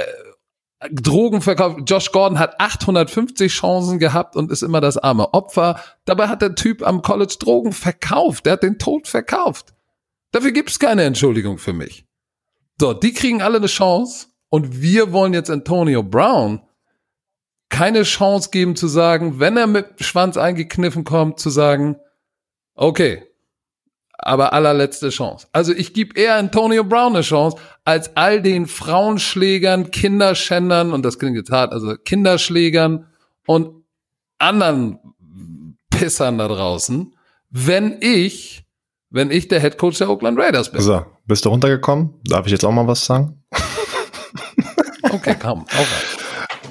Drogen verkauft. Josh Gordon hat 850 Chancen gehabt und ist immer das arme Opfer. Dabei hat der Typ am College Drogen verkauft. Der hat den Tod verkauft. Dafür gibt es keine Entschuldigung für mich. So, die kriegen alle eine Chance und wir wollen jetzt Antonio Brown keine Chance geben zu sagen, wenn er mit Schwanz eingekniffen kommt, zu sagen, okay, aber allerletzte Chance. Also ich gebe eher Antonio Brown eine Chance, als all den Frauenschlägern, Kinderschändern, und das klingt jetzt hart, also Kinderschlägern und anderen Pissern da draußen, wenn ich, wenn ich der Head Coach der Oakland Raiders bin. So, bist du runtergekommen? Darf ich jetzt auch mal was sagen? okay, komm, auch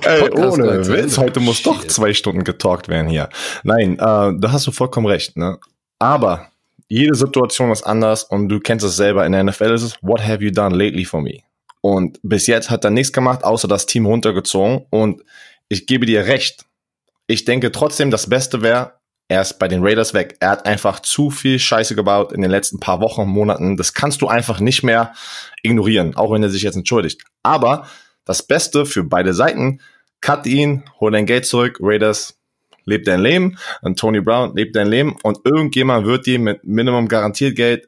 Ey, ohne Witz, heute muss doch zwei Stunden getalkt werden hier. Nein, äh, da hast du vollkommen recht, ne? Aber jede Situation ist anders und du kennst es selber. In der NFL ist es, what have you done lately for me? Und bis jetzt hat er nichts gemacht, außer das Team runtergezogen. Und ich gebe dir recht. Ich denke trotzdem, das Beste wäre, er ist bei den Raiders weg. Er hat einfach zu viel Scheiße gebaut in den letzten paar Wochen, Monaten. Das kannst du einfach nicht mehr ignorieren, auch wenn er sich jetzt entschuldigt. Aber das Beste für beide Seiten, cut ihn, hol dein Geld zurück, Raiders, lebt dein Leben, und Tony Brown lebt dein Leben und irgendjemand wird dir mit Minimum garantiert Geld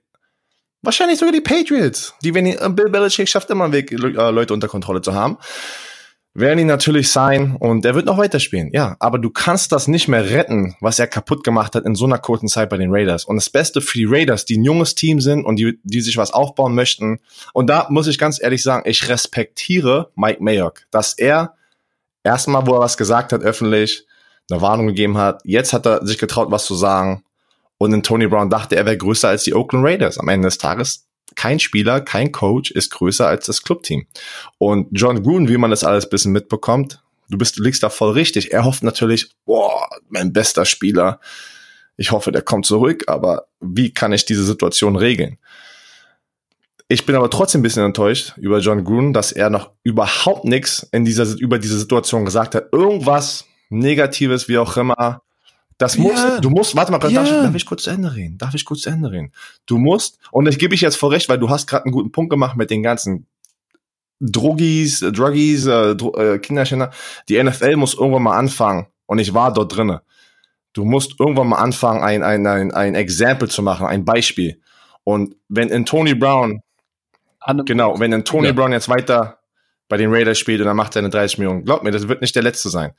Wahrscheinlich sogar die Patriots, die, wenn die, äh, Bill Belichick schafft immer einen Weg, äh, Leute unter Kontrolle zu haben, werden ihn natürlich sein und er wird noch weiterspielen. Ja, aber du kannst das nicht mehr retten, was er kaputt gemacht hat in so einer kurzen Zeit bei den Raiders. Und das Beste für die Raiders, die ein junges Team sind und die, die sich was aufbauen möchten. Und da muss ich ganz ehrlich sagen, ich respektiere Mike Mayock, dass er erstmal, wo er was gesagt hat öffentlich, eine Warnung gegeben hat. Jetzt hat er sich getraut, was zu sagen. Und in Tony Brown dachte, er wäre größer als die Oakland Raiders. Am Ende des Tages, kein Spieler, kein Coach ist größer als das Clubteam. Und John Gruden, wie man das alles bisschen mitbekommt, du bist, du liegst da voll richtig. Er hofft natürlich, boah, mein bester Spieler. Ich hoffe, der kommt zurück, aber wie kann ich diese Situation regeln? Ich bin aber trotzdem ein bisschen enttäuscht über John Gruden, dass er noch überhaupt nichts in dieser, über diese Situation gesagt hat. Irgendwas Negatives, wie auch immer. Das ja. muss, du musst, warte mal, ja. darf, ich, darf ich kurz zu Ende reden? Darf ich kurz zu Ende reden? Du musst, und ich gebe ich jetzt vor recht, weil du hast gerade einen guten Punkt gemacht mit den ganzen Druggies, äh, Druggies, äh, äh, Kinderschänder. Die NFL muss irgendwann mal anfangen, und ich war dort drinne. Du musst irgendwann mal anfangen, ein, ein, ein, ein Exempel zu machen, ein Beispiel. Und wenn in Tony Brown, genau, wenn in Tony ja. Brown jetzt weiter bei den Raiders spielt und dann macht er eine 30 Millionen. Glaub mir, das wird nicht der letzte sein.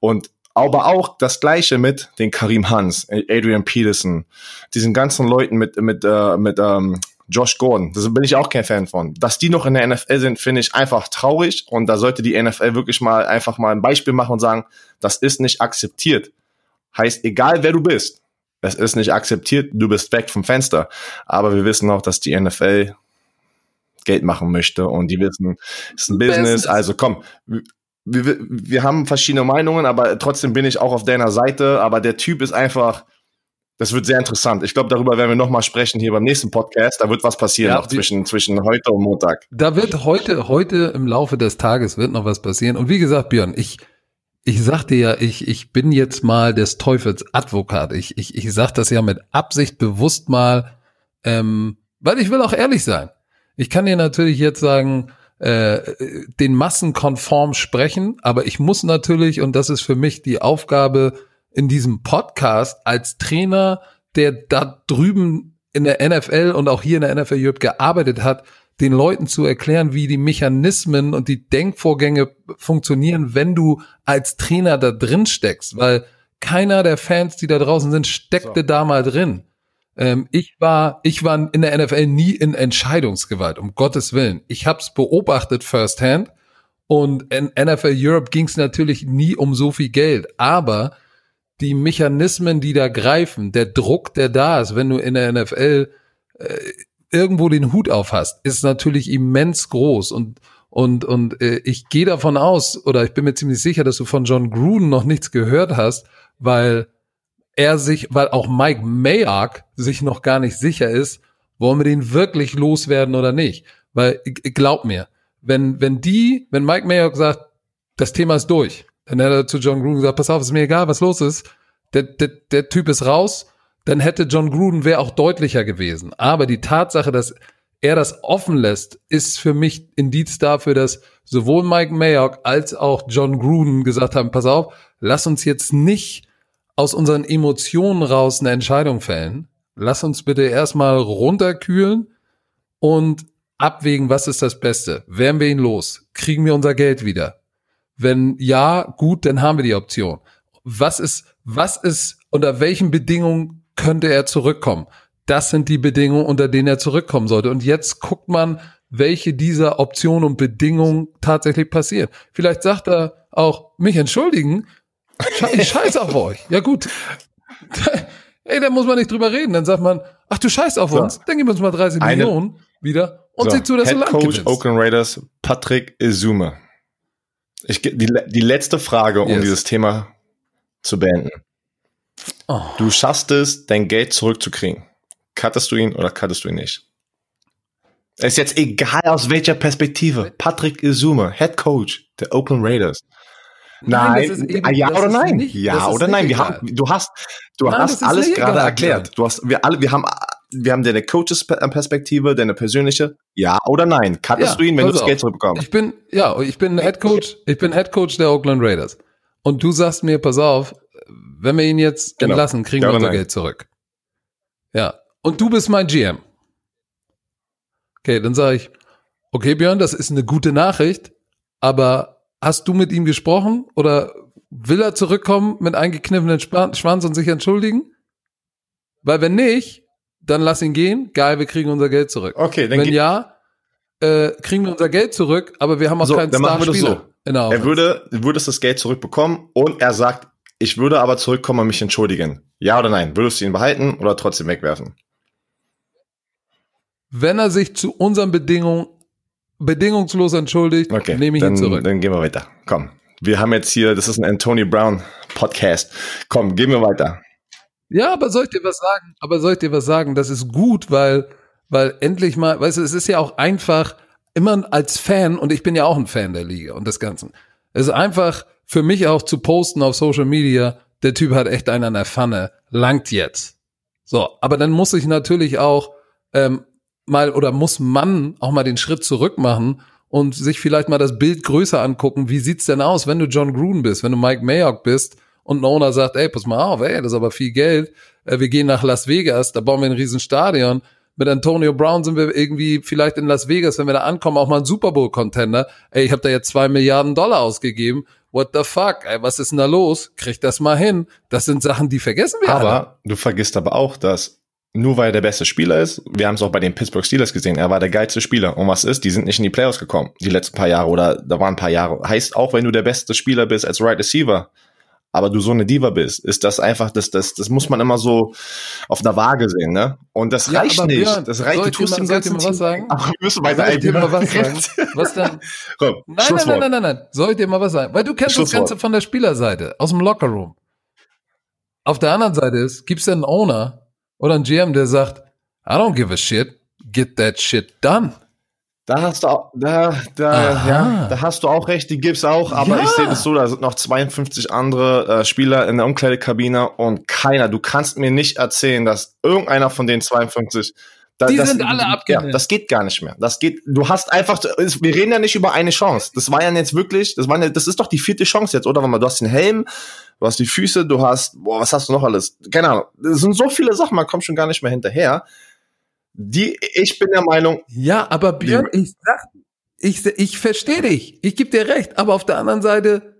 Und aber auch das gleiche mit den Karim Hans, Adrian Peterson, diesen ganzen Leuten mit mit äh, mit ähm, Josh Gordon. Da bin ich auch kein Fan von. Dass die noch in der NFL sind, finde ich einfach traurig und da sollte die NFL wirklich mal einfach mal ein Beispiel machen und sagen, das ist nicht akzeptiert. Heißt, egal wer du bist, es ist nicht akzeptiert, du bist weg vom Fenster. Aber wir wissen auch, dass die NFL Geld machen möchte und die wissen, es ist ein Business. Business. Also komm, wir, wir haben verschiedene Meinungen, aber trotzdem bin ich auch auf deiner Seite. Aber der Typ ist einfach, das wird sehr interessant. Ich glaube, darüber werden wir nochmal sprechen hier beim nächsten Podcast. Da wird was passieren ja, noch zwischen, zwischen heute und Montag. Da wird heute, heute im Laufe des Tages wird noch was passieren. Und wie gesagt, Björn, ich, ich sagte ja, ich, ich bin jetzt mal des Teufels Advokat. Ich, ich, ich sag das ja mit Absicht bewusst mal, ähm, weil ich will auch ehrlich sein. Ich kann dir natürlich jetzt sagen, äh, den Massen konform sprechen, aber ich muss natürlich, und das ist für mich die Aufgabe in diesem Podcast als Trainer, der da drüben in der NFL und auch hier in der NFL Europe gearbeitet hat, den Leuten zu erklären, wie die Mechanismen und die Denkvorgänge funktionieren, wenn du als Trainer da drin steckst, weil keiner der Fans, die da draußen sind, steckte so. da mal drin. Ähm, ich war, ich war in der NFL nie in Entscheidungsgewalt, um Gottes Willen. Ich habe es beobachtet firsthand und in NFL Europe ging es natürlich nie um so viel Geld, aber die Mechanismen, die da greifen, der Druck, der da ist, wenn du in der NFL äh, irgendwo den Hut auf hast, ist natürlich immens groß und und und äh, ich gehe davon aus oder ich bin mir ziemlich sicher, dass du von John Gruden noch nichts gehört hast, weil er sich, weil auch Mike Mayock sich noch gar nicht sicher ist, wollen wir den wirklich loswerden oder nicht. Weil, glaub mir, wenn, wenn die, wenn Mike Mayock sagt, das Thema ist durch, dann hätte er zu John Gruden gesagt, pass auf, ist mir egal, was los ist, der, der, der Typ ist raus, dann hätte John Gruden wäre auch deutlicher gewesen. Aber die Tatsache, dass er das offen lässt, ist für mich Indiz dafür, dass sowohl Mike Mayock als auch John Gruden gesagt haben, pass auf, lass uns jetzt nicht aus unseren Emotionen raus eine Entscheidung fällen. Lass uns bitte erstmal runterkühlen und abwägen, was ist das Beste. Wären wir ihn los? Kriegen wir unser Geld wieder? Wenn ja, gut, dann haben wir die Option. Was ist, was ist, unter welchen Bedingungen könnte er zurückkommen? Das sind die Bedingungen, unter denen er zurückkommen sollte. Und jetzt guckt man, welche dieser Optionen und Bedingungen tatsächlich passieren. Vielleicht sagt er auch, mich entschuldigen, ich scheiß auf euch. Ja gut. Ey, da muss man nicht drüber reden. Dann sagt man, ach du scheiß auf so. uns, dann geben wir uns mal 30 Eine, Millionen wieder und so, sieh zu, dass Head du Coach gewinnst. Oakland Raiders, Patrick Izume. Ich, die, die letzte Frage, um yes. dieses Thema zu beenden. Oh. Du schaffst es, dein Geld zurückzukriegen. Cuttest du ihn oder cuttest du ihn nicht? Ist jetzt egal aus welcher Perspektive. Patrick Izume, Head Coach der Oakland Raiders. Nein, nein eben, ja oder nein? Nicht, ja oder nein? Wir haben, du hast, du nein, hast alles gerade erklärt. Du hast, wir alle, wir haben, wir haben deine Coaches-Perspektive, deine persönliche. Ja oder nein? Cuttest ja, du ihn, wenn du das Geld zurückbekommst? Ich bin, ja, ich bin Head Coach, ich bin Head Coach der Oakland Raiders. Und du sagst mir, pass auf, wenn wir ihn jetzt genau. entlassen, kriegen ja wir unser nein. Geld zurück. Ja. Und du bist mein GM. Okay, dann sage ich, okay, Björn, das ist eine gute Nachricht, aber Hast du mit ihm gesprochen oder will er zurückkommen mit eingekniffenen Schwanz und sich entschuldigen? Weil wenn nicht, dann lass ihn gehen. Geil, wir kriegen unser Geld zurück. Okay, dann wenn ja, äh, kriegen wir unser Geld zurück, aber wir haben auch so, keinen dann machen wir das so. Er würde, würdest das Geld zurückbekommen und er sagt, ich würde aber zurückkommen und mich entschuldigen. Ja oder nein? Würdest du ihn behalten oder trotzdem wegwerfen? Wenn er sich zu unseren Bedingungen bedingungslos entschuldigt, okay, nehme ich dann, ihn zurück. Dann gehen wir weiter. Komm. Wir haben jetzt hier, das ist ein Anthony Brown Podcast. Komm, gehen wir weiter. Ja, aber soll ich dir was sagen? Aber soll ich dir was sagen? Das ist gut, weil, weil endlich mal, weißt du, es ist ja auch einfach, immer als Fan, und ich bin ja auch ein Fan der Liga und des Ganzen. Es ist einfach für mich auch zu posten auf Social Media, der Typ hat echt einen an der Pfanne, langt jetzt. So, aber dann muss ich natürlich auch ähm, mal oder muss man auch mal den Schritt zurück machen und sich vielleicht mal das Bild größer angucken. Wie sieht's denn aus, wenn du John Gruden bist, wenn du Mike Mayock bist und ein Owner sagt, ey, pass mal auf, ey, das ist aber viel Geld. Äh, wir gehen nach Las Vegas, da bauen wir ein riesen Stadion. Mit Antonio Brown sind wir irgendwie vielleicht in Las Vegas, wenn wir da ankommen, auch mal ein Super Bowl Contender. Ey, ich habe da jetzt zwei Milliarden Dollar ausgegeben. What the fuck? Ey, was ist denn da los? Krieg das mal hin. Das sind Sachen, die vergessen wir. Aber alle. du vergisst aber auch, dass nur weil er der beste Spieler ist. Wir haben es auch bei den Pittsburgh Steelers gesehen. Er war der geilste Spieler. Und was ist? Die sind nicht in die Playoffs gekommen, die letzten paar Jahre oder da waren ein paar Jahre. Heißt auch, wenn du der beste Spieler bist als Right Receiver, aber du so eine Diva bist, ist das einfach, das, das, das muss man immer so auf einer Waage sehen, ne? Und das ja, reicht nicht. Björn, das reicht, du tust dem ganzen mal was sagen? Ach, wir müssen weiter soll dir mal was sagen? Was denn? Komm, nein, nein, nein, nein, nein, nein. Soll ich dir mal was sagen? Weil du kennst das Ganze von der Spielerseite, aus dem Lockerroom. Auf der anderen Seite ist, gibt's einen Owner oder einen GM, der sagt, I don't give a shit. Get that shit done. Da hast du auch, da, da, ja, da hast du auch recht, die gibt's auch, aber ja. ich sehe das so, da sind noch 52 andere äh, Spieler in der Umkleidekabine und keiner, du kannst mir nicht erzählen, dass irgendeiner von den 52 da, die das, sind alle abgelehnt. Ja, das geht gar nicht mehr. Das geht, du hast einfach, wir reden ja nicht über eine Chance. Das war ja jetzt wirklich, das war ja, das ist doch die vierte Chance jetzt, oder? Du hast den Helm, du hast die Füße, du hast, boah, was hast du noch alles? Keine Ahnung. Das sind so viele Sachen, man kommt schon gar nicht mehr hinterher. Die, ich bin der Meinung. Ja, aber Björn, ich sag, ich, ich verstehe dich. Ich gebe dir recht. Aber auf der anderen Seite,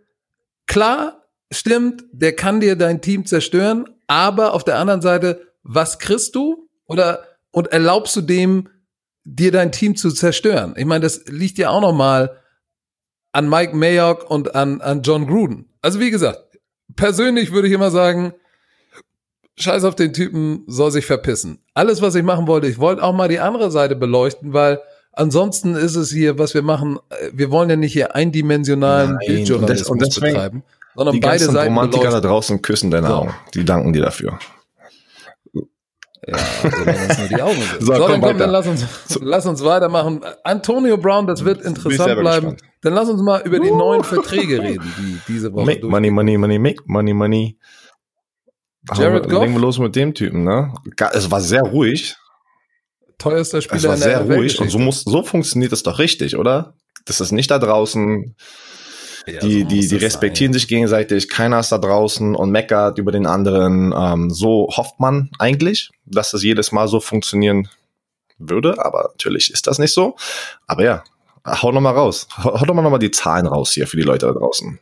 klar, stimmt, der kann dir dein Team zerstören. Aber auf der anderen Seite, was kriegst du? Oder, und erlaubst du dem, dir dein Team zu zerstören? Ich meine, das liegt ja auch noch mal an Mike Mayock und an, an John Gruden. Also wie gesagt, persönlich würde ich immer sagen, scheiß auf den Typen, soll sich verpissen. Alles, was ich machen wollte, ich wollte auch mal die andere Seite beleuchten, weil ansonsten ist es hier, was wir machen, äh, wir wollen ja nicht hier eindimensionalen Nein, Bildjournalismus und das, und betreiben, sondern die beide Seiten Romantiker beleuchten. da draußen küssen deine so. Augen. Die danken dir dafür. Ja, solange uns nur die Augen sind. So, so komm, komm dann lass uns, lass uns weitermachen. Antonio Brown, das wird interessant bleiben. Gespannt. Dann lass uns mal über die neuen Verträge reden, die diese Woche Make money, money, money, make money, money. Jared Goff? Legen wir los mit dem Typen, ne? Es war sehr ruhig. Teuerster Spieler Es war sehr ruhig und so muss, so funktioniert das doch richtig, oder? Das ist nicht da draußen. Ja, die, so die, die respektieren sein. sich gegenseitig, keiner ist da draußen und meckert über den anderen. Ähm, so hofft man eigentlich, dass das jedes Mal so funktionieren würde, aber natürlich ist das nicht so. Aber ja, hau noch mal raus. Hau, hau doch mal noch mal die Zahlen raus hier für die Leute da draußen.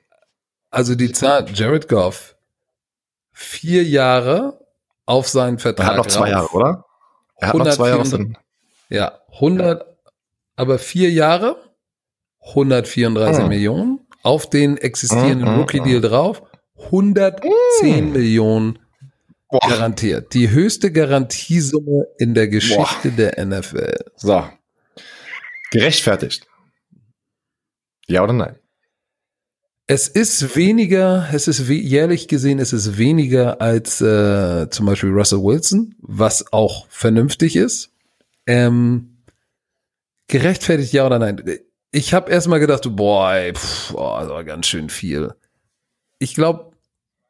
Also die Zahl, Jared Goff, vier Jahre auf seinen Vertrag. Er hat noch zwei Jahre, oder? Er hat noch zwei Jahre. Dann. Ja, 100, aber vier Jahre, 134 hm. Millionen auf den existierenden hm, hm, Rookie-Deal drauf, 110 hm. Millionen Boah. garantiert. Die höchste Garantiesumme in der Geschichte Boah. der NFL. So. Gerechtfertigt. Ja oder nein? Es ist weniger, es ist jährlich gesehen, es ist weniger als äh, zum Beispiel Russell Wilson, was auch vernünftig ist. Ähm, gerechtfertigt ja oder nein? Ich habe erstmal gedacht, boah, ey, pff, boah, das war ganz schön viel. Ich glaube,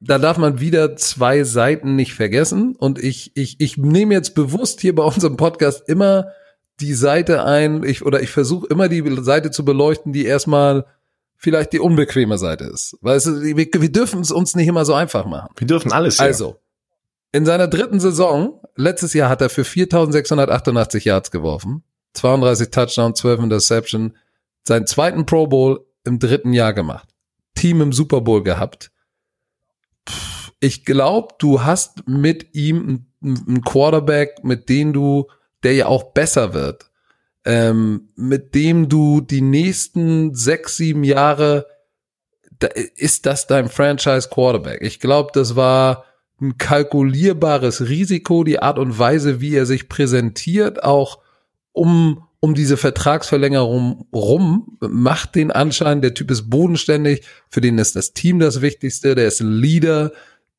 da darf man wieder zwei Seiten nicht vergessen. Und ich, ich, ich nehme jetzt bewusst hier bei unserem Podcast immer die Seite ein, ich, oder ich versuche immer die Seite zu beleuchten, die erstmal vielleicht die unbequeme Seite ist. Weil es, wir, wir dürfen es uns nicht immer so einfach machen. Wir dürfen alles. Ja. Also, in seiner dritten Saison, letztes Jahr hat er für 4688 Yards geworfen, 32 Touchdowns, 12 Interception, seinen zweiten Pro Bowl im dritten Jahr gemacht. Team im Super Bowl gehabt. Ich glaube, du hast mit ihm einen Quarterback, mit dem du, der ja auch besser wird ähm, mit dem du die nächsten sechs, sieben Jahre, da ist das dein Franchise Quarterback. Ich glaube, das war ein kalkulierbares Risiko, die Art und Weise, wie er sich präsentiert, auch um um diese Vertragsverlängerung rum, macht den Anschein, der Typ ist bodenständig, für den ist das Team das Wichtigste, der ist ein Leader,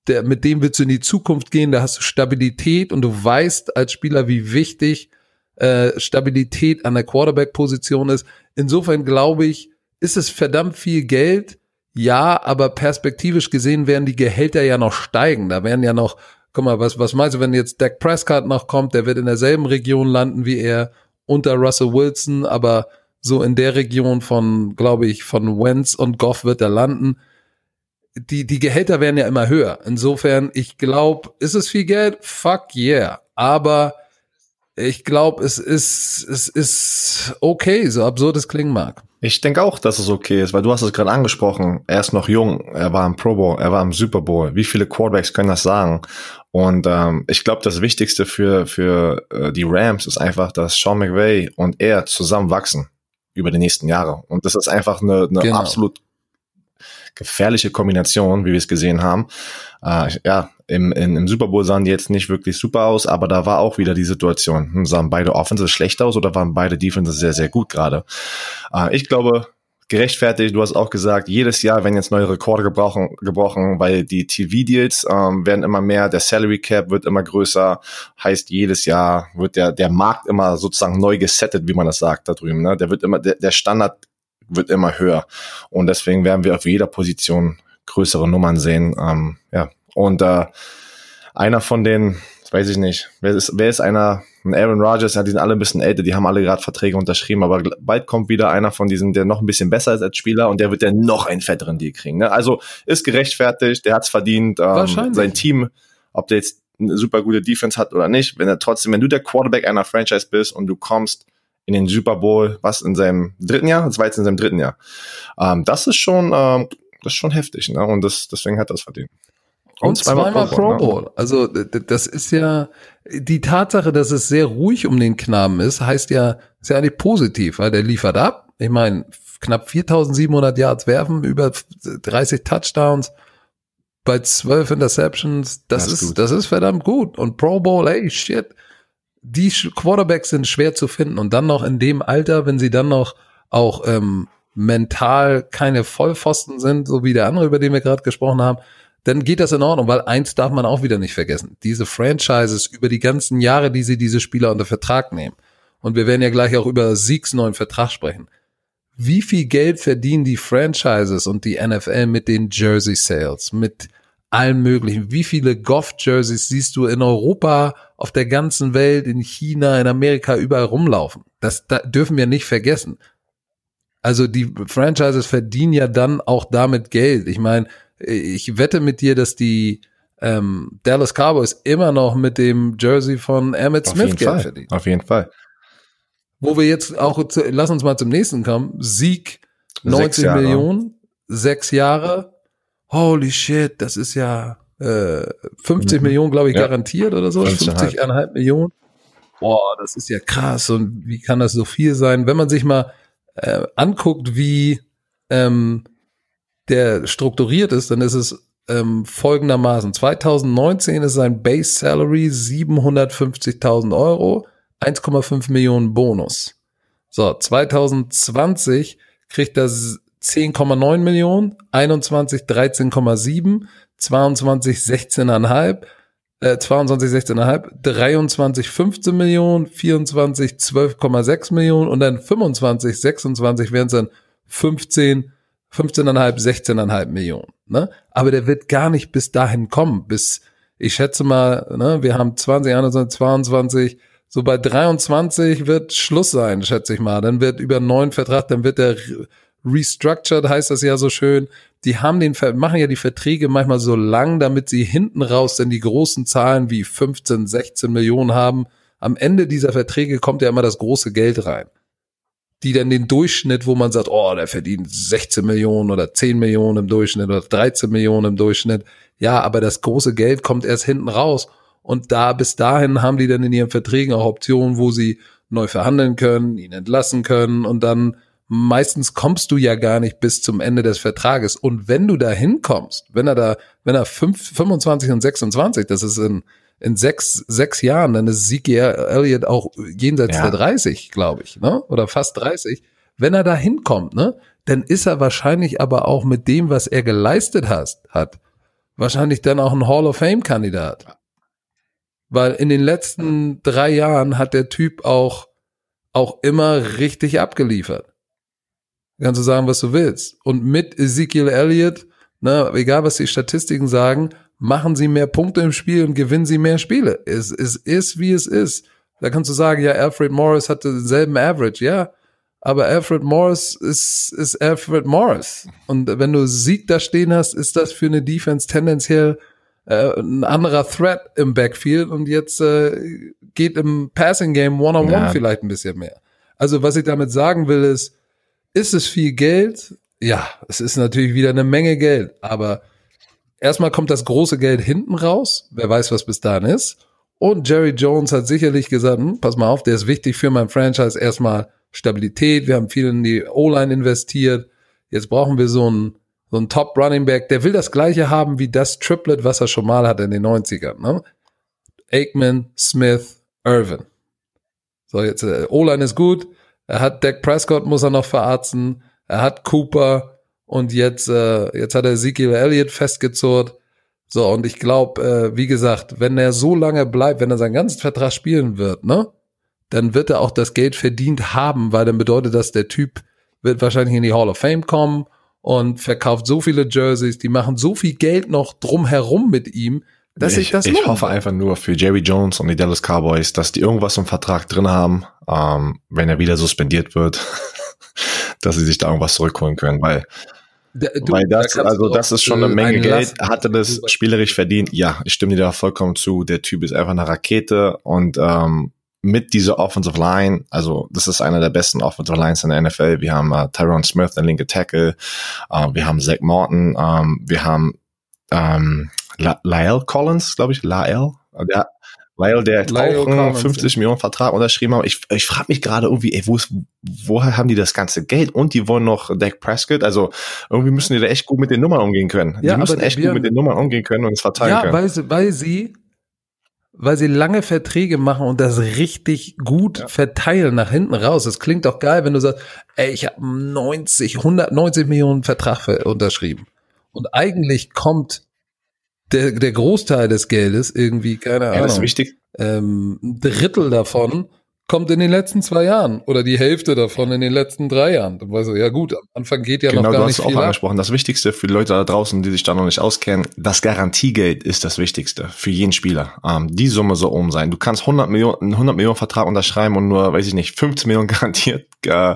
der, mit dem willst du in die Zukunft gehen, da hast du Stabilität und du weißt als Spieler, wie wichtig äh, Stabilität an der Quarterback-Position ist. Insofern glaube ich, ist es verdammt viel Geld. Ja, aber perspektivisch gesehen werden die Gehälter ja noch steigen. Da werden ja noch, guck mal, was, was meinst du, wenn jetzt Dak Prescott noch kommt, der wird in derselben Region landen wie er unter Russell Wilson, aber so in der Region von, glaube ich, von Wentz und Goff wird er landen. Die, die Gehälter werden ja immer höher. Insofern, ich glaube, ist es viel Geld? Fuck yeah. Aber ich glaube, es ist, es ist okay, so absurd es klingen mag. Ich denke auch, dass es okay ist, weil du hast es gerade angesprochen. Er ist noch jung, er war im Pro Bowl, er war im Super Bowl. Wie viele Quarterbacks können das sagen? Und ähm, ich glaube, das Wichtigste für für äh, die Rams ist einfach, dass Sean McVay und er zusammen wachsen über die nächsten Jahre. Und das ist einfach eine, eine genau. absolut gefährliche Kombination, wie wir es gesehen haben. Äh, ja, im, in, im Super Bowl sahen die jetzt nicht wirklich super aus, aber da war auch wieder die Situation. Hm, sahen beide Offenses schlecht aus oder waren beide Defenses sehr, sehr gut gerade? Äh, ich glaube, gerechtfertigt, du hast auch gesagt, jedes Jahr werden jetzt neue Rekorde gebrochen, gebrochen weil die TV-Deals ähm, werden immer mehr, der Salary Cap wird immer größer, heißt jedes Jahr wird der, der Markt immer sozusagen neu gesettet, wie man das sagt da drüben. Ne? Der wird immer, der, der Standard wird immer höher. Und deswegen werden wir auf jeder Position größere Nummern sehen. Ähm, ja. Und äh, einer von den, weiß ich nicht, wer ist, wer ist einer, Aaron Rodgers, ja, die sind alle ein bisschen älter, die haben alle gerade Verträge unterschrieben, aber bald kommt wieder einer von diesen, der noch ein bisschen besser ist als Spieler und der wird dann noch einen fetteren Deal kriegen. Ne? Also ist gerechtfertigt, der hat's verdient. Ähm, sein Team, ob der jetzt eine super gute Defense hat oder nicht, wenn er trotzdem, wenn du der Quarterback einer Franchise bist und du kommst in den Super Bowl, was in seinem dritten Jahr, das war jetzt in seinem dritten Jahr. Ähm, das ist schon, ähm, das ist schon heftig, ne? Und das, deswegen hat er es verdient. Und, und zweimal, zweimal Pro Bowl. Ne? Also das ist ja die Tatsache, dass es sehr ruhig um den Knaben ist, heißt ja, ist ja eigentlich positiv, weil der liefert ab. Ich meine, knapp 4.700 Yards werfen, über 30 Touchdowns bei 12 Interceptions. Das, das ist, ist das ist verdammt gut. Und Pro Bowl, ey, shit die Quarterbacks sind schwer zu finden und dann noch in dem Alter, wenn sie dann noch auch ähm, mental keine Vollpfosten sind, so wie der andere, über den wir gerade gesprochen haben, dann geht das in Ordnung, weil eins darf man auch wieder nicht vergessen. Diese Franchises über die ganzen Jahre, die sie diese Spieler unter Vertrag nehmen. Und wir werden ja gleich auch über Siegs neuen Vertrag sprechen. Wie viel Geld verdienen die Franchises und die NFL mit den Jersey Sales, mit allem möglichen. Wie viele Goff-Jerseys siehst du in Europa, auf der ganzen Welt, in China, in Amerika, überall rumlaufen? Das, das dürfen wir nicht vergessen. Also die Franchises verdienen ja dann auch damit Geld. Ich meine, ich wette mit dir, dass die ähm, Dallas Cowboys immer noch mit dem Jersey von Emmett Smith Geld Fall. verdienen. Auf jeden Fall. Wo wir jetzt auch, lass uns mal zum nächsten kommen. Sieg 90 Millionen, sechs Jahre. Holy shit, das ist ja äh, 50 mhm. Millionen, glaube ich, ja. garantiert oder so. 50,5 Millionen. Boah, das ist ja krass. Und wie kann das so viel sein? Wenn man sich mal äh, anguckt, wie ähm, der strukturiert ist, dann ist es ähm, folgendermaßen. 2019 ist sein Base Salary 750.000 Euro, 1,5 Millionen Bonus. So, 2020 kriegt er 10,9 Millionen, 21 13,7, 22 16,5, äh, 22 16,5, 23 15 Millionen, 24 12,6 Millionen und dann 25 26 wären es dann 15 15,5, 16,5 Millionen. Ne? Aber der wird gar nicht bis dahin kommen, bis, ich schätze mal, ne, wir haben 20, 21, 22, so bei 23 wird Schluss sein, schätze ich mal. Dann wird über einen neuen Vertrag, dann wird der restructured, heißt das ja so schön. Die haben den, machen ja die Verträge manchmal so lang, damit sie hinten raus dann die großen Zahlen wie 15, 16 Millionen haben. Am Ende dieser Verträge kommt ja immer das große Geld rein die dann den Durchschnitt, wo man sagt, oh, der verdient 16 Millionen oder 10 Millionen im Durchschnitt oder 13 Millionen im Durchschnitt. Ja, aber das große Geld kommt erst hinten raus. Und da bis dahin haben die dann in ihren Verträgen auch Optionen, wo sie neu verhandeln können, ihn entlassen können und dann meistens kommst du ja gar nicht bis zum Ende des Vertrages. Und wenn du da hinkommst, wenn er da, wenn er 5, 25 und 26, das ist in in sechs, sechs Jahren, dann ist Zeke Elliott auch jenseits ja. der 30, glaube ich, ne? Oder fast 30. Wenn er da hinkommt, ne? Dann ist er wahrscheinlich aber auch mit dem, was er geleistet hat, hat wahrscheinlich dann auch ein Hall of Fame Kandidat. Weil in den letzten drei Jahren hat der Typ auch, auch immer richtig abgeliefert. Kannst du sagen, was du willst. Und mit Ezekiel Elliott, ne, egal was die Statistiken sagen, machen sie mehr Punkte im Spiel und gewinnen sie mehr Spiele. Es, es ist, wie es ist. Da kannst du sagen, ja, Alfred Morris hatte denselben Average, ja. Aber Alfred Morris ist, ist Alfred Morris. Und wenn du Sieg da stehen hast, ist das für eine Defense tendenziell äh, ein anderer Threat im Backfield und jetzt äh, geht im Passing Game One-on-one -on -one ja. vielleicht ein bisschen mehr. Also was ich damit sagen will ist, ist es viel Geld? Ja, es ist natürlich wieder eine Menge Geld, aber erstmal kommt das große Geld hinten raus. Wer weiß, was bis dahin ist. Und Jerry Jones hat sicherlich gesagt, hm, pass mal auf, der ist wichtig für mein Franchise. Erstmal Stabilität. Wir haben viel in die O-Line investiert. Jetzt brauchen wir so einen, so einen Top Running Back. Der will das gleiche haben wie das Triplet, was er schon mal hatte in den 90ern. Ne? Aikman, Smith, Irvin. So, jetzt, äh, O-Line ist gut. Er hat Dak Prescott, muss er noch verarzten. Er hat Cooper. Und jetzt, äh, jetzt hat er Ezekiel Elliott festgezurrt. So, und ich glaube, äh, wie gesagt, wenn er so lange bleibt, wenn er seinen ganzen Vertrag spielen wird, ne, dann wird er auch das Geld verdient haben, weil dann bedeutet das, der Typ wird wahrscheinlich in die Hall of Fame kommen und verkauft so viele Jerseys, die machen so viel Geld noch drumherum mit ihm, dass ich, ich das Ich hoffe einfach nur für Jerry Jones und die Dallas Cowboys, dass die irgendwas im Vertrag drin haben, ähm, wenn er wieder suspendiert wird, dass sie sich da irgendwas zurückholen können, weil Du, Weil das, da also das ist schon eine äh, Menge Geld. Hat er das spielerisch verdient? Ja, ich stimme dir da vollkommen zu. Der Typ ist einfach eine Rakete und ähm, mit dieser Offensive Line, also das ist einer der besten Offensive Lines in der NFL. Wir haben äh, Tyrone Smith, der linke Tackle, äh, wir haben Zach Morton, ähm, wir haben ähm, Lyle Collins, glaube ich, Lyle. Der, weil der Lyle auch einen 50 Millionen Vertrag unterschrieben hat. Ich, ich frage mich gerade irgendwie, ey, wo ist, woher haben die das ganze Geld? Und die wollen noch Dak Prescott. Also irgendwie müssen die da echt gut mit den Nummern umgehen können. Ja, die müssen echt gut mit den Nummern umgehen können und es verteilen ja, können. Weil sie, weil sie, weil sie lange Verträge machen und das richtig gut ja. verteilen nach hinten raus. Das klingt doch geil, wenn du sagst, ey, ich habe 90, 190 Millionen Vertrag unterschrieben. Und eigentlich kommt der, der Großteil des Geldes irgendwie, keine Ahnung. Ja, das ist wichtig. Ähm, ein Drittel davon kommt in den letzten zwei Jahren oder die Hälfte davon in den letzten drei Jahren. Dann weißt du, ja gut, am Anfang geht ja genau, noch gar nicht viel. Genau, du hast auch angesprochen. Das Wichtigste für die Leute da draußen, die sich da noch nicht auskennen, das Garantiegeld ist das Wichtigste für jeden Spieler. Ähm, die Summe soll oben sein. Du kannst 100 Millionen, 100 Millionen Vertrag unterschreiben und nur, weiß ich nicht, 15 Millionen garantiert äh,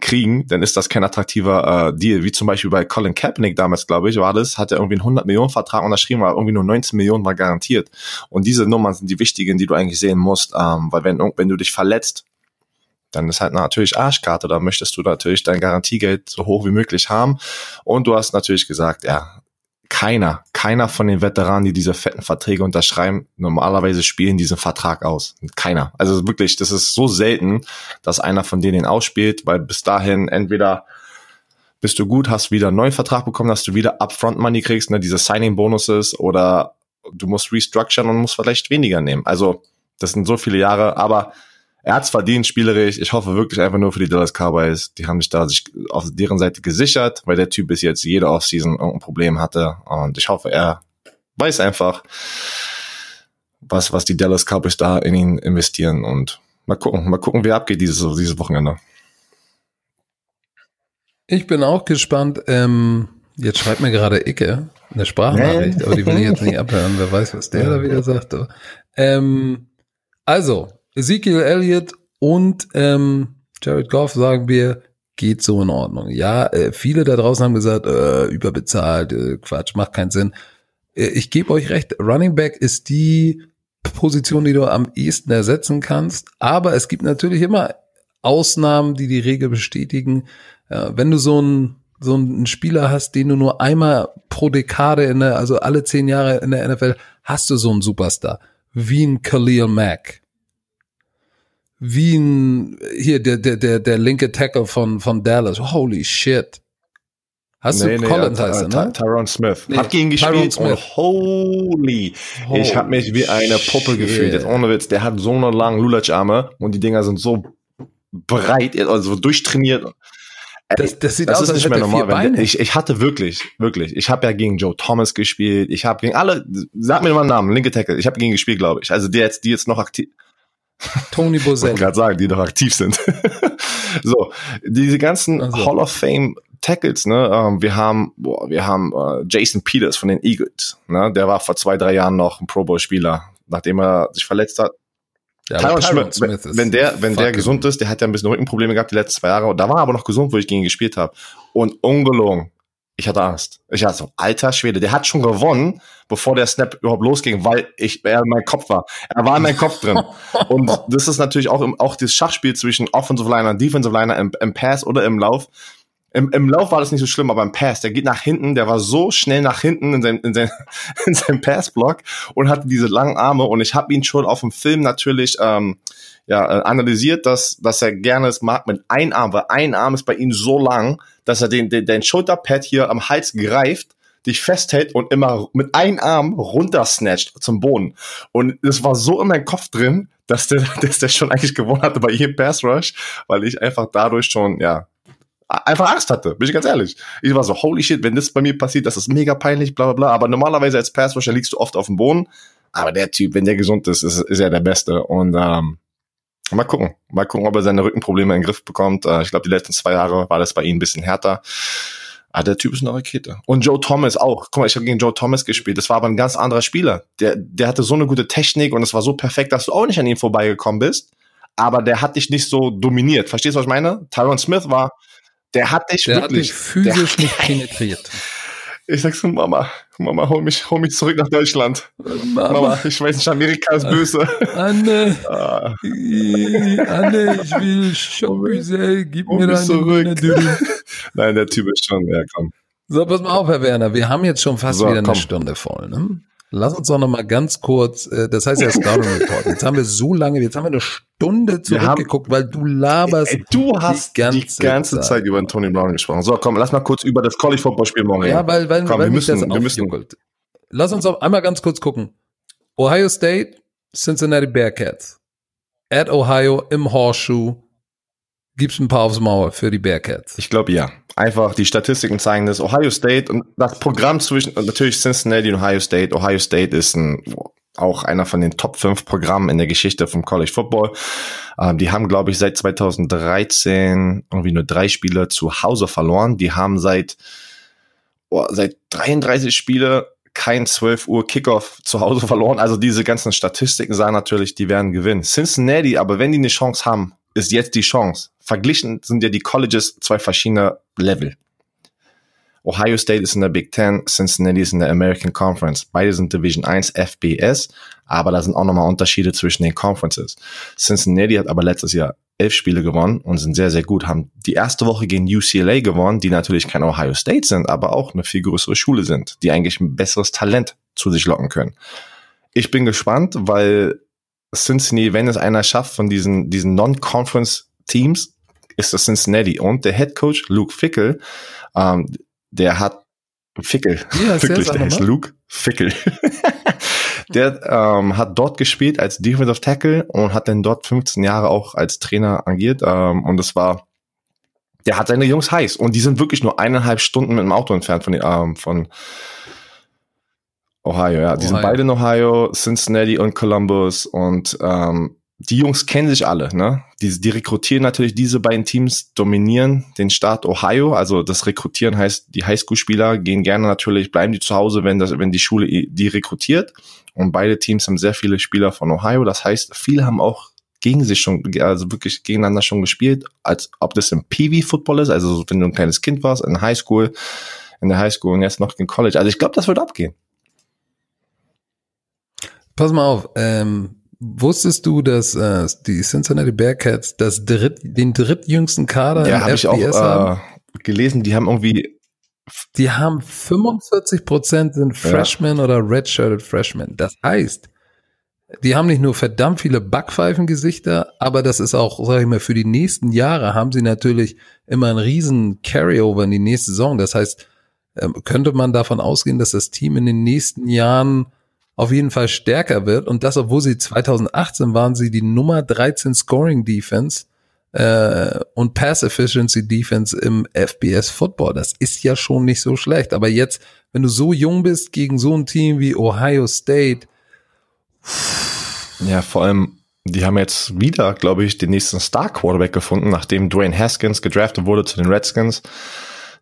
kriegen, dann ist das kein attraktiver äh, Deal. Wie zum Beispiel bei Colin Kaepernick damals, glaube ich, war das, hat er irgendwie einen 100 Millionen Vertrag unterschrieben, aber irgendwie nur 19 Millionen war garantiert. Und diese Nummern sind die wichtigen, die du eigentlich sehen musst, ähm, weil wenn, wenn du dich verletzt, dann ist halt natürlich Arschkarte. Da möchtest du natürlich dein Garantiegeld so hoch wie möglich haben. Und du hast natürlich gesagt, ja, keiner, keiner von den Veteranen, die diese fetten Verträge unterschreiben, normalerweise spielen diesen Vertrag aus. Keiner. Also wirklich, das ist so selten, dass einer von denen ausspielt, weil bis dahin entweder bist du gut, hast wieder einen neuen Vertrag bekommen, dass du wieder Upfront Money kriegst, ne, diese Signing Bonuses oder du musst restructuren und musst vielleicht weniger nehmen. Also, das sind so viele Jahre, aber er hat's verdient, spielerisch. Ich hoffe wirklich einfach nur für die Dallas Cowboys. Die haben sich da sich auf deren Seite gesichert, weil der Typ bis jetzt jede Offseason irgendein Problem hatte. Und ich hoffe, er weiß einfach, was, was die Dallas Cowboys da in ihn investieren. Und mal gucken, mal gucken, wie abgeht dieses, dieses Wochenende. Ich bin auch gespannt. Ähm, jetzt schreibt mir gerade Icke eine Sprachnachricht, aber die will ich jetzt nicht abhören. Wer weiß, was der da wieder sagt. Ähm, also, Ezekiel Elliott und ähm, Jared Goff sagen wir, geht so in Ordnung. Ja, äh, viele da draußen haben gesagt, äh, überbezahlt, äh, Quatsch, macht keinen Sinn. Äh, ich gebe euch recht, Running Back ist die Position, die du am ehesten ersetzen kannst. Aber es gibt natürlich immer Ausnahmen, die die Regel bestätigen. Äh, wenn du so ein so einen Spieler hast, den du nur einmal pro Dekade in der, also alle zehn Jahre in der NFL, hast du so einen Superstar. Wie ein Khalil Mack wie ein, hier, der, der, der, der linke Tackle von, von Dallas. Holy shit. Hast nee, du nee, Collins ja, heißt er, ne? Tyron Smith. Nee, hat gegen gespielt und holy. holy ich habe mich wie eine Puppe shit. gefühlt. Jetzt ohne Witz. Der hat so eine lange Lulatsch-Arme und die Dinger sind so breit, also durchtrainiert. Das, das sieht das aus, ist nicht mehr normal. ich, ich hatte wirklich, wirklich. Ich habe ja gegen Joe Thomas gespielt. Ich habe gegen alle. Sag mir mal einen Namen. Linke Tackle. Ich habe gegen gespielt, glaube ich. Also die jetzt, die jetzt noch aktiv. Tony Boselli. Ich gerade sagen, die noch aktiv sind. so, diese ganzen also. Hall of Fame Tackles, ne? Ähm, wir haben, boah, wir haben äh, Jason Peters von den Eagles, ne? Der war vor zwei, drei Jahren noch ein Pro Bowl Spieler, nachdem er sich verletzt hat. Ja, Tyron Smith, Smith wenn der, wenn der gesund ist, der hat ja ein bisschen Rückenprobleme gehabt die letzten zwei Jahre. Da war er aber noch gesund, wo ich gegen ihn gespielt habe. Und ungelogen, ich hatte Angst. Ich hatte so, alter Schwede, der hat schon gewonnen, bevor der Snap überhaupt losging, weil ich, er in meinem Kopf war. Er war in meinem Kopf drin. Und das ist natürlich auch, im, auch das Schachspiel zwischen Offensive Liner und Defensive Liner im, im Pass oder im Lauf. Im, Im Lauf war das nicht so schlimm, aber im Pass, der geht nach hinten, der war so schnell nach hinten in, sein, in, sein, in seinem Passblock und hatte diese langen Arme und ich habe ihn schon auf dem Film natürlich ähm, ja, äh, analysiert, dass, dass er gerne es mag mit einem Arm, weil ein Arm ist bei ihm so lang, dass er den, den, den Schulterpad hier am Hals greift, dich festhält und immer mit einem Arm runtersnatcht zum Boden. Und es war so in meinem Kopf drin, dass der, dass der schon eigentlich gewonnen hatte bei jedem Pass Rush, weil ich einfach dadurch schon, ja, einfach Angst hatte, bin ich ganz ehrlich. Ich war so, holy shit, wenn das bei mir passiert, das ist mega peinlich, bla bla bla. Aber normalerweise als Pass Rusher liegst du oft auf dem Boden. Aber der Typ, wenn der gesund ist, ist, ist er der Beste. Und ähm, Mal gucken. Mal gucken, ob er seine Rückenprobleme in den Griff bekommt. Äh, ich glaube, die letzten zwei Jahre war das bei ihm ein bisschen härter. Ah, der Typ ist eine Rakete. Und Joe Thomas auch. Guck mal, ich habe gegen Joe Thomas gespielt. Das war aber ein ganz anderer Spieler. Der, der hatte so eine gute Technik und es war so perfekt, dass du auch nicht an ihm vorbeigekommen bist. Aber der hat dich nicht so dominiert. Verstehst du, was ich meine? Tyron Smith war, der hat dich der wirklich. Hat dich physisch der, nicht penetriert. Ich sag so, Mama, Mama, hol mich, hol mich zurück nach Deutschland. Mama, Mama ich weiß nicht, Amerika ist böse. Anne, ah. Anne, ich will Schokosel, gib hol mir deine zurück. Nein, der Typ ist schon, ja, komm. So, pass mal auf, Herr Werner, wir haben jetzt schon fast so, wieder komm. eine Stunde voll, ne? Lass uns doch noch mal ganz kurz, äh, das heißt ja Scouting Report. Jetzt haben wir so lange, jetzt haben wir eine Stunde zurückgeguckt, weil du laberst. Ey, du hast die ganze, die ganze Zeit. Zeit über Tony Brown gesprochen. So, komm, lass mal kurz über das College Football Spiel morgen reden. Ja, weil, weil, komm, weil wir müssen, wir müssen. Lass uns auch einmal ganz kurz gucken. Ohio State, Cincinnati Bearcats. At Ohio im Horseshoe gibt's ein paar aufs Maul für die Bearcats. Ich glaube ja. Einfach die Statistiken zeigen das. Ohio State und das Programm zwischen natürlich Cincinnati und Ohio State. Ohio State ist ein auch einer von den Top 5 Programmen in der Geschichte vom College Football. Ähm, die haben, glaube ich, seit 2013 irgendwie nur drei Spiele zu Hause verloren. Die haben seit, oh, seit 33 Spiele kein 12 Uhr Kickoff zu Hause verloren. Also diese ganzen Statistiken sagen natürlich, die werden gewinnen. Cincinnati, aber wenn die eine Chance haben, ist jetzt die Chance. Verglichen sind ja die Colleges zwei verschiedene Level. Ohio State ist in der Big Ten, Cincinnati ist in der American Conference. Beide sind Division 1 FBS, aber da sind auch nochmal Unterschiede zwischen den Conferences. Cincinnati hat aber letztes Jahr elf Spiele gewonnen und sind sehr, sehr gut. Haben die erste Woche gegen UCLA gewonnen, die natürlich kein Ohio State sind, aber auch eine viel größere Schule sind, die eigentlich ein besseres Talent zu sich locken können. Ich bin gespannt, weil Cincinnati, wenn es einer schafft von diesen, diesen Non-Conference-Teams, ist das Cincinnati. Und der Head Coach Luke Fickel, ähm, der hat Fickel, ja, wirklich, der ist Luke Fickel. der ähm, hat dort gespielt als Defensive Tackle und hat dann dort 15 Jahre auch als Trainer agiert. Ähm, und das war, der hat seine Jungs heiß. Und die sind wirklich nur eineinhalb Stunden mit dem Auto entfernt von, ähm, von Ohio, ja. Die Ohio. sind beide in Ohio, Cincinnati und Columbus. Und ähm, die Jungs kennen sich alle, ne? Die, die rekrutieren natürlich diese beiden Teams, dominieren den Staat Ohio. Also das Rekrutieren heißt, die Highschool-Spieler gehen gerne natürlich, bleiben die zu Hause, wenn das, wenn die Schule die rekrutiert. Und beide Teams haben sehr viele Spieler von Ohio. Das heißt, viele haben auch gegen sich schon, also wirklich gegeneinander schon gespielt, als ob das im PV-Football ist, also wenn du ein kleines Kind warst, in Highschool, in der Highschool und jetzt noch in College. Also ich glaube, das wird abgehen. Pass mal auf, ähm, Wusstest du, dass äh, die Cincinnati Bearcats das dritt, den drittjüngsten Kader ja, im hab FBS ich auch, haben? Äh, gelesen, die haben irgendwie die haben 45 Prozent sind Freshmen ja. oder redshirted Freshmen. Das heißt, die haben nicht nur verdammt viele Backpfeifengesichter, aber das ist auch, sag ich mal, für die nächsten Jahre haben sie natürlich immer einen riesen Carryover in die nächste Saison. Das heißt, ähm, könnte man davon ausgehen, dass das Team in den nächsten Jahren auf jeden Fall stärker wird. Und das, obwohl sie 2018 waren sie die Nummer 13 Scoring Defense äh, und Pass Efficiency Defense im FBS Football. Das ist ja schon nicht so schlecht. Aber jetzt, wenn du so jung bist gegen so ein Team wie Ohio State. Ja, vor allem, die haben jetzt wieder, glaube ich, den nächsten Star Quarterback gefunden, nachdem Dwayne Haskins gedraftet wurde zu den Redskins.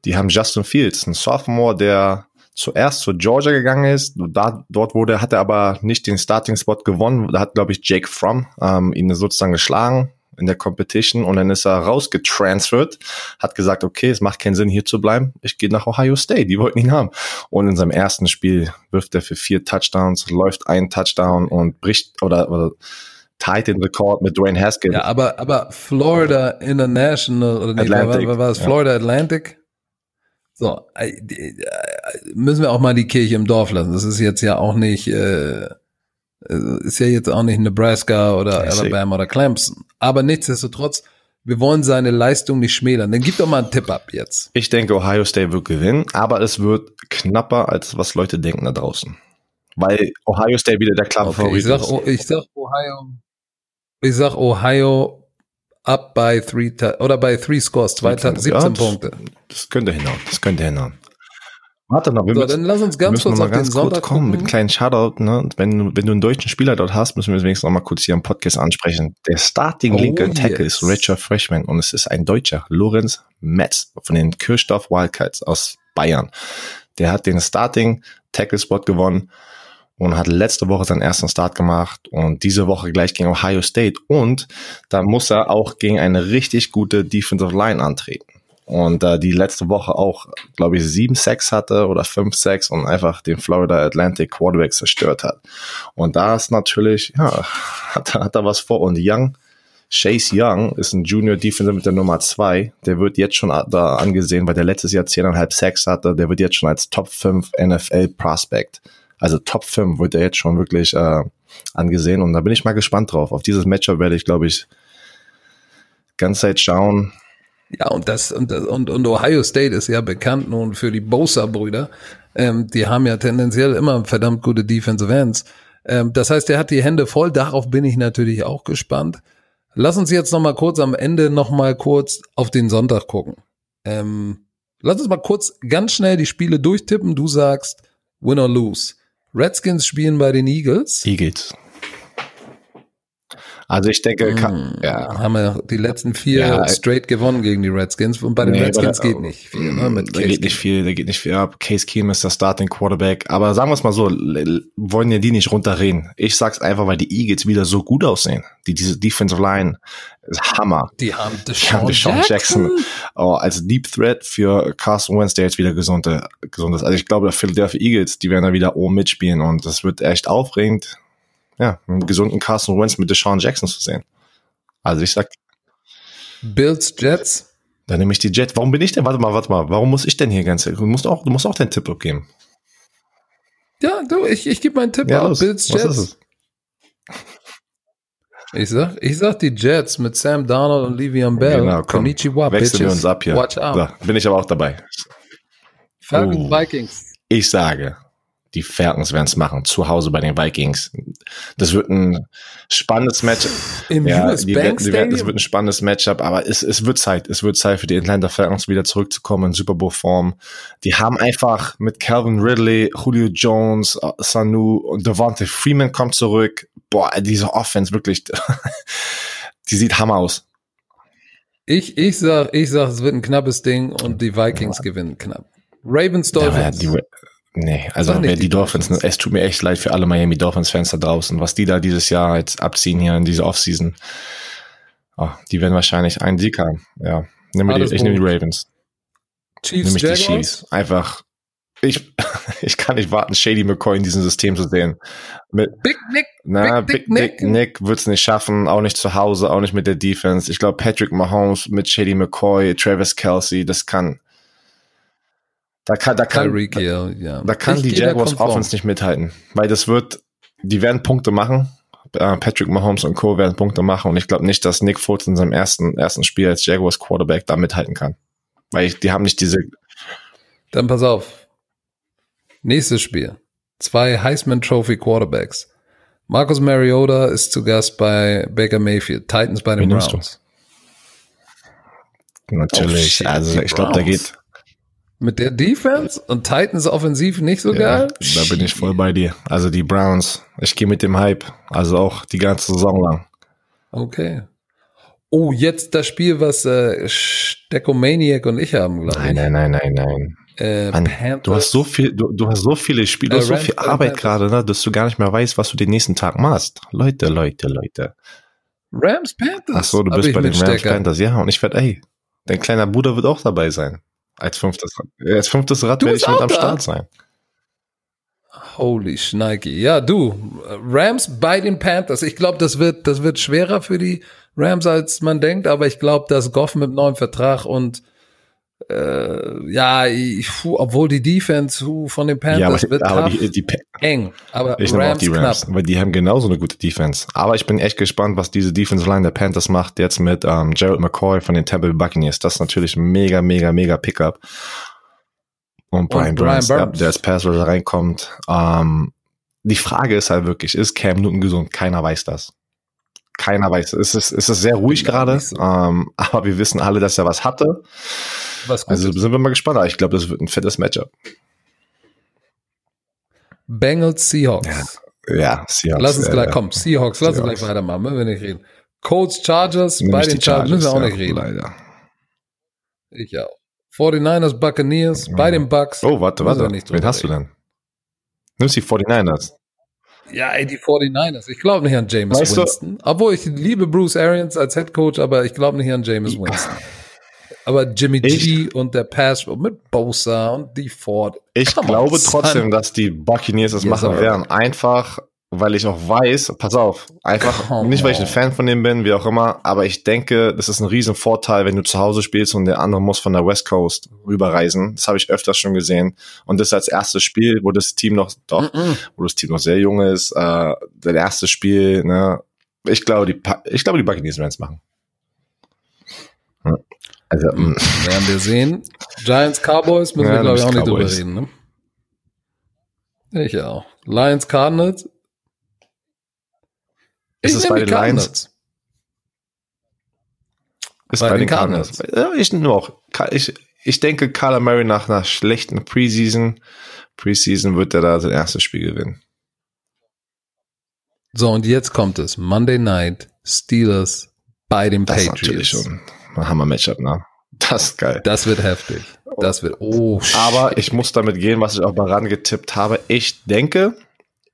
Die haben Justin Fields, ein Sophomore, der zuerst zu Georgia gegangen ist. Da, dort wurde, hat er aber nicht den Starting-Spot gewonnen. Da hat, glaube ich, Jake Fromm ähm, ihn sozusagen geschlagen in der Competition und dann ist er rausgetransfert, hat gesagt, okay, es macht keinen Sinn hier zu bleiben, ich gehe nach Ohio State, die wollten ihn haben. Und in seinem ersten Spiel wirft er für vier Touchdowns, läuft ein Touchdown und bricht oder, oder tight den Rekord mit Dwayne Haskins. Ja, aber, aber Florida International oder nicht, Atlantic, war, war es Florida ja. Atlantic? So, äh, äh, müssen wir auch mal die Kirche im Dorf lassen. Das ist jetzt ja auch nicht, äh, ist ja jetzt auch nicht Nebraska oder ja, Alabama oder Clemson. Aber nichtsdestotrotz, wir wollen seine Leistung nicht schmälern. Dann gib doch mal einen Tipp ab jetzt. Ich denke, Ohio State wird gewinnen, aber es wird knapper, als was Leute denken da draußen. Weil Ohio State wieder der klare okay, Favorit ich sag, ist. Ich sag Ohio, ich sag Ohio up by three oder bei three scores, zwei 17 ja, Punkte. Das könnte hinhauen, das könnte hinhauen. Warte noch, wir so, müssen, dann lass uns ganz kurz mal ganz kurz kommen mit einem kleinen Shoutout. Ne? Wenn, wenn du einen deutschen Spieler dort hast, müssen wir wenigstens noch mal kurz hier im Podcast ansprechen. Der Starting oh, Lincoln Tackle yes. ist Richard Freshman und es ist ein Deutscher, Lorenz Metz von den Kirchdorf Wildcats aus Bayern. Der hat den Starting Tackle Spot gewonnen und hat letzte Woche seinen ersten Start gemacht und diese Woche gleich gegen Ohio State und da muss er auch gegen eine richtig gute Defensive Line antreten. Und äh, die letzte Woche auch, glaube ich, sieben Sacks hatte oder fünf Sacks und einfach den Florida Atlantic Quarterback zerstört hat. Und da ist natürlich, ja, hat, hat er was vor. Und Young, Chase Young ist ein Junior Defender mit der Nummer zwei. Der wird jetzt schon da angesehen, weil der letztes Jahr zehneinhalb Sacks hatte. Der wird jetzt schon als Top 5 NFL Prospect also Top 5 wird er jetzt schon wirklich äh, angesehen und da bin ich mal gespannt drauf. Auf dieses Matchup werde ich, glaube ich, ganz Zeit schauen. Ja, und das und, und, und Ohio State ist ja bekannt nun für die Bosa-Brüder. Ähm, die haben ja tendenziell immer verdammt gute Defensive Ends. Ähm, das heißt, er hat die Hände voll. Darauf bin ich natürlich auch gespannt. Lass uns jetzt noch mal kurz am Ende noch mal kurz auf den Sonntag gucken. Ähm, lass uns mal kurz ganz schnell die Spiele durchtippen. Du sagst Win or Lose. Redskins spielen bei den Eagles. Eagles. Also ich denke, kann, hm, ja. haben wir die letzten vier ja, straight gewonnen gegen die Redskins und bei den nee, Redskins geht nicht viel. Ne, mit da geht nicht viel, da geht nicht viel ab. Case Keenum ist der Starting Quarterback, aber sagen wir es mal so, wollen ja die nicht runterreden. Ich sag's einfach, weil die Eagles wieder so gut aussehen. Die diese Defensive Line ist Hammer. Die haben Deshaun, Deshaun Jackson, Jackson oh, als Deep Threat für Carson Wentz, der jetzt wieder gesund, gesund ist. Also ich glaube, der Philadelphia Eagles, die werden da wieder oben mitspielen und das wird echt aufregend ja, einen gesunden Carson Wentz mit Deshaun Jackson zu sehen. Also ich sag, Bills, Jets. Dann nehme ich die Jets. Warum bin ich denn? Warte mal, warte mal. Warum muss ich denn hier ganz? Du musst auch, du musst auch den Tipp abgeben. Ja, du, ich, ich gebe meinen Tipp Ja, ab. los. Bills, Was Jets. Ich sag, ich sag die Jets mit Sam Darnold und Le'Veon Bell. Genau, komm. Konnichiwa, Wechseln wir bitches. uns ab hier. Watch out. Da bin ich aber auch dabei. Falcons, Oh. Vikings. Ich sage, die Falcons werden es machen, zu Hause bei den Vikings. Das wird ein spannendes Match. Im Ja, US die, Bank die werden, das wird ein spannendes Matchup, aber es, es wird Zeit. Es wird Zeit für die Atlanta Falcons wieder zurückzukommen in Super Bowl Form. Die haben einfach mit Calvin Ridley, Julio Jones, äh, Sanu und Devontae Freeman kommt zurück. Boah, diese Offense wirklich, die sieht hammer aus. Ich, ich sag, ich sag, es wird ein knappes Ding und die Vikings gewinnen knapp. Ravens, Ja, Dolphins. die, nee, also wer die die Dolphins, ne, es tut mir echt leid für alle Miami Dolphins Fans da draußen, was die da dieses Jahr jetzt abziehen hier in diese Offseason. Oh, die werden wahrscheinlich einen Sieg haben. Ja, Alles die, ich nehme die. Ravens. Chiefs, Nämlich die. Chiefs. Einfach, ich, ich kann nicht warten, Shady McCoy in diesem System zu sehen. Mit, Big Nick. na, Big Big, Dick Dick Nick wird's nicht schaffen, auch nicht zu Hause, auch nicht mit der Defense. Ich glaube, Patrick Mahomes mit Shady McCoy, Travis Kelsey, das kann, da kann, da kann, Tyreek Hill, ja. da kann Ich die da Jaguars. Offense nicht mithalten, weil das wird, die werden Punkte machen. Äh, Patrick Mahomes und Co. werden Punkte machen und ich glaube nicht, dass Nick Foles in seinem ersten, ersten Spiel als Jaguars Quarterback da mithalten kann. Weil ich, die haben nicht diese, Dann pass auf. Nächstes Spiel. Zwei Heisman Trophy Quarterbacks. Marcus Mariota ist zu Gast bei Baker Mayfield. Titans bei den? Browns. natürlich, Oh, shit, also ich glaube, da geht, Mit der Defense und Titans offensiv nicht so ja, geil? da bin ich voll bei dir. Also die Browns, ich gehe mit dem Hype, also auch die ganze Saison lang. Okay. Oh, jetzt das Spiel, was äh, Steckomaniac und ich haben, glaube ich. Nein, nein, nein, nein, nein. Äh, Mann, du hast so viel, du, du hast so viele Spiele, du Äh, hast so viel Arbeit gerade, ne, dass du gar nicht mehr weißt, was du den nächsten Tag machst. Leute, Leute, Leute. Rams Panthers. Ach so, du bist bei den Rams Stecker. Panthers, ja, und ich werde, ey, dein kleiner Bruder wird auch dabei sein. Als fünftes, äh, als fünftes Rad Du werde ich mit am da? Start sein. Holy Schneike. Ja, du, Rams bei den Panthers. Ich glaube, das wird, das wird schwerer für die Rams, als man denkt, aber ich glaube, dass Goff mit neuem Vertrag und äh, ja, ich, puh, obwohl die Defense puh, von den Panthers Ja, aber, wird aber die, die, eng. Aber ich Rams, die Rams, knapp. weil die haben genauso eine gute Defense. Aber ich bin echt gespannt, was diese Defense Line der Panthers macht jetzt mit ähm, Gerald McCoy von den Tampa Bay Buccaneers. Das ist natürlich mega, mega, mega Pickup. Und Brian, Brian Burns, ja, Burns. der als Pass reinkommt. Ähm, die Frage ist halt wirklich, ist Cam Newton gesund? Keiner weiß das. Keiner weiß. Es ist, es ist sehr ruhig gerade, ähm, aber wir wissen alle, dass er was hatte. Was gut Also sind wir mal gespannt. Ich glaube, das wird ein fettes Matchup. Bengals, Seahawks. Ja, Seahawks. Lass uns ja, gleich, ja. komm, Seahawks, lass uns glechen weitermachen, müssen wir nicht reden. Colts, Chargers, Nimm bei den die Chargers müssen wir auch ja, nicht reden. Leider. Ich auch. 49ers, Buccaneers, bei den Bucks. Oh, warte, warte. nicht Wen hast du denn? Nimmst die 49ers. Ja, ey, die 49ers. Ich glaube nicht an James Weißt du- Winston. Obwohl ich liebe Bruce Arians als Head Coach, aber ich glaube nicht an James Winston. Aber Jimmy G und der Pass mit Bosa und die Ford. Ich Come on, glaube son. trotzdem, dass die Buccaneers das Yes, machen sir. werden. Einfach, weil ich auch weiß, pass auf, einfach Come nicht, weil ich ein on. Fan von dem bin, wie auch immer, aber ich denke, das ist ein riesen Vorteil, wenn du zu Hause spielst und der andere muss von der West Coast rüberreisen. Das habe ich öfters schon gesehen. Und das als erstes Spiel, wo das Team noch, doch, Mhm. wo das Team noch sehr jung ist, äh, das erste Spiel, ne, ich glaube, die, ich glaube, die Buccaneers werden es machen. Hm. Also, Mhm. mh. Werden wir sehen. Giants, Cowboys müssen Ja, wir, glaube ich, auch nicht drüber reden. Ne? Ich auch. Lions, Cardinals. Ist es bei den Lions? Cardinals. Ist Bei bei, den den Cardinals. Ja, ich nur auch. Ich, ich denke, Kyler Murray nach einer schlechten Preseason, Preseason wird er da sein erstes Spiel gewinnen. So, und jetzt kommt es. Monday Night, Steelers bei den Das ist Patriots. natürlich schon Hammer-Matchup, ne? Das ist geil. Das wird heftig. Das wird, oh, shit. Aber ich muss damit gehen, was ich auch mal rangetippt habe. Ich denke,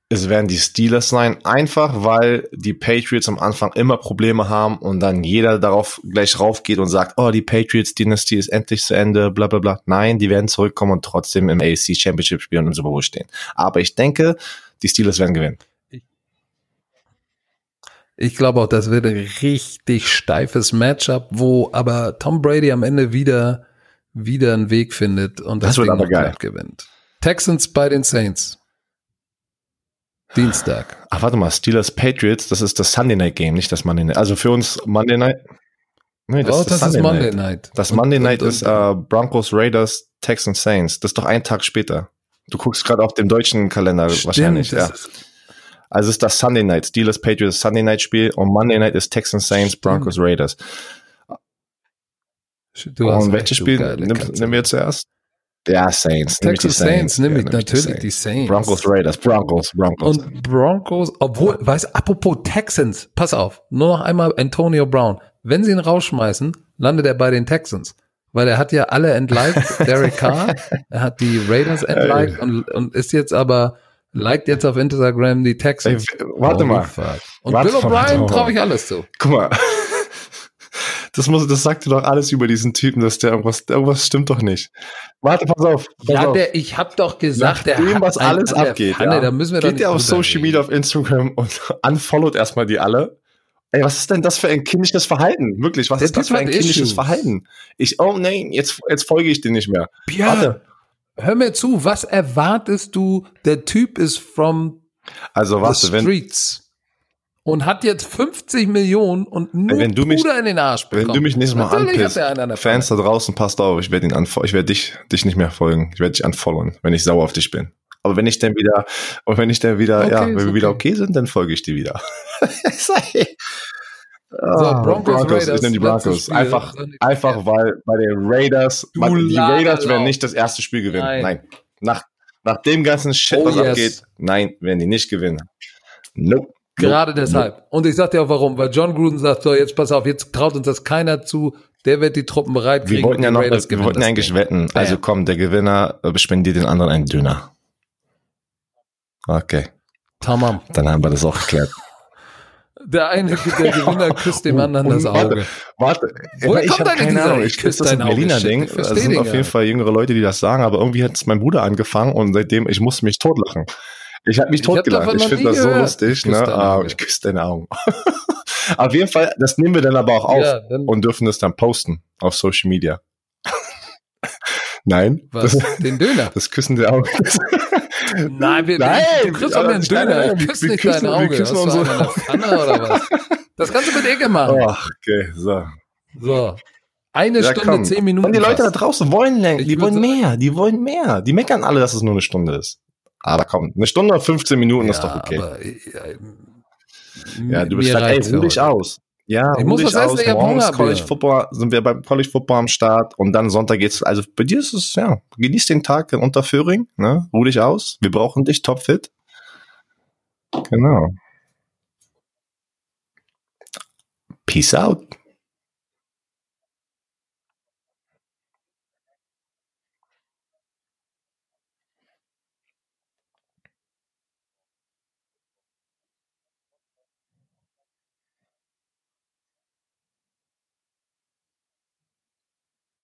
es werden die Steelers sein, einfach weil die Patriots am Anfang immer Probleme haben und dann jeder darauf gleich raufgeht und sagt, oh, die Patriots-Dynastie ist endlich zu Ende, bla bla bla. Nein, die werden zurückkommen und trotzdem im AFC Championship spielen und im Super Bowl stehen. Aber ich denke, die Steelers werden gewinnen. Ich glaube auch, das wird ein richtig steifes Matchup, wo aber Tom Brady am Ende wieder, wieder einen Weg findet und Das das, wird aber geil. gewinnt. Texans bei den Saints. Dienstag. Ach, warte mal, Steelers Patriots, das ist das Sunday Night Game, nicht das Monday Night. Also für uns Monday Night. Nee, oh, das ist Monday Night. Das Und- Monday und- Night und- ist äh, Broncos, Raiders, Texans, Saints. Das ist doch ein Tag später. Du guckst gerade auf dem deutschen Kalender Stimmt, wahrscheinlich. das Ja. ist- Also ist das Sunday Night. Steelers Patriots Sunday Night Spiel und Monday Night ist Texans, Saints. Broncos, Raiders. Du hast und welches Spiel nehmen wir zuerst? Ja, Saints. Die Texas Saints, Ja, nämlich nehm ich die natürlich die Saints. Broncos, Raiders, Broncos, Broncos. Und Broncos, obwohl, weißt apropos Texans, pass auf, nur noch einmal Antonio Brown. Wenn sie ihn rausschmeißen, landet er bei den Texans. Weil er hat ja alle entliked, Derek Carr, er hat die Raiders entliked und, und ist jetzt aber, liked jetzt auf Instagram die Ey, Texans. warte Holy mal. fuck. Und Warte Bill O'Brien traue ich alles zu. Guck mal. Das muss, das sagt dir doch alles über diesen Typen, dass der irgendwas, irgendwas stimmt doch nicht. Warte, pass auf. Pass Ja, auf. der, ich hab doch gesagt, der Dem, was alles abgeht, Pfanne, ja. da müssen wir Geht ihr auf Social. Media, auf Instagram und unfollowt erstmal die alle. Ey, was ist denn das für ein kindisches Verhalten? Wirklich, was Der ist das für ein kindisches. Verhalten? Ich, oh nein, jetzt, jetzt folge ich dir nicht mehr. Ja, Warte. Hör mir zu, was erwartest du? Der Typ ist from Also, the warte, wenn, streets und hat jetzt 50 Millionen und nur wenn du mich- Puder in den Arsch wenn bekommen. du mich nächstes Mal anpisst, Fans da draußen, passt auf, ich werde ihn unfo- ich werde dich, dich nicht mehr folgen. Ich werde dich unfollowen, wenn ich sauer auf dich bin. Aber wenn ich dann wieder, und wenn ich dann wieder, Okay, ja, wenn wir wieder okay. okay sind, dann folge ich dir wieder. So, Ah, Broncos, Raiders, ich nehme die Broncos. Spiel. Einfach, einfach Ja. weil bei den Raiders, man, die Raiders werden nicht das erste Spiel gewinnen. Nein. Nein. Nach, nach dem ganzen Shit, Oh, was yes. abgeht, nein, werden die nicht gewinnen. Nope. Gerade Nope. deshalb. Und ich sag dir auch warum, weil John Gruden sagt, so, jetzt pass auf, jetzt traut uns das keiner zu, der wird die Truppen bereit kriegen. Wir wollten und ja die noch, Raiders wir wollten das eigentlich Ding. wetten. Also komm, der Gewinner äh, spendiert den anderen einen Döner. Okay, Tamam. dann haben wir das auch geklärt. Der eine, der Gewinner küsst dem anderen das Und warte, Auge. Warte, Woher ich kommt keine dieser Ahnung. Ich Ich küss küsse dein Auge Berliner? Ding. Ich Das sind auf jeden. Fall jüngere Leute, die das sagen, aber irgendwie hat es mein Bruder angefangen und seitdem, ich musste mich totlachen. Ich habe mich Ich totgelacht. Ich noch finde das so lustig. Ich Ne? deine Ah, ich küsse deine Augen. auf jeden Fall, das nehmen wir dann aber auch auf Ja, und dürfen das dann posten auf Social Media. Nein, Was? das, Den Döner? das Küssen der Augen. Nein, wir, Nein, du kriegst aber einen Döner. Ich küsse wir nicht küssen- dein wir Auge. küssen Hast du Pfanne oder was? Das kannst du mit Ecke machen. Ach, okay, so. So. Eine Ja, Stunde, komm. zehn Minuten. Und die Leute da draußen wollen länger, Ich die wollen mehr, die wollen mehr. Die meckern alle, dass es nur eine Stunde ist. Aber komm, eine Stunde und 15 Minuten ist doch okay. Aber, ja, ja, du bist halt, ey, ruh dich heute. aus. Ja, Ich muss was essen, aus. hab Morgens College. Football, sind wir beim College Football am Start und dann Sonntag geht's, also bei dir ist es, ja, genieß den Tag in Unterföhring, ne, ruh dich aus. Wir brauchen dich topfit. Genau. Peace out.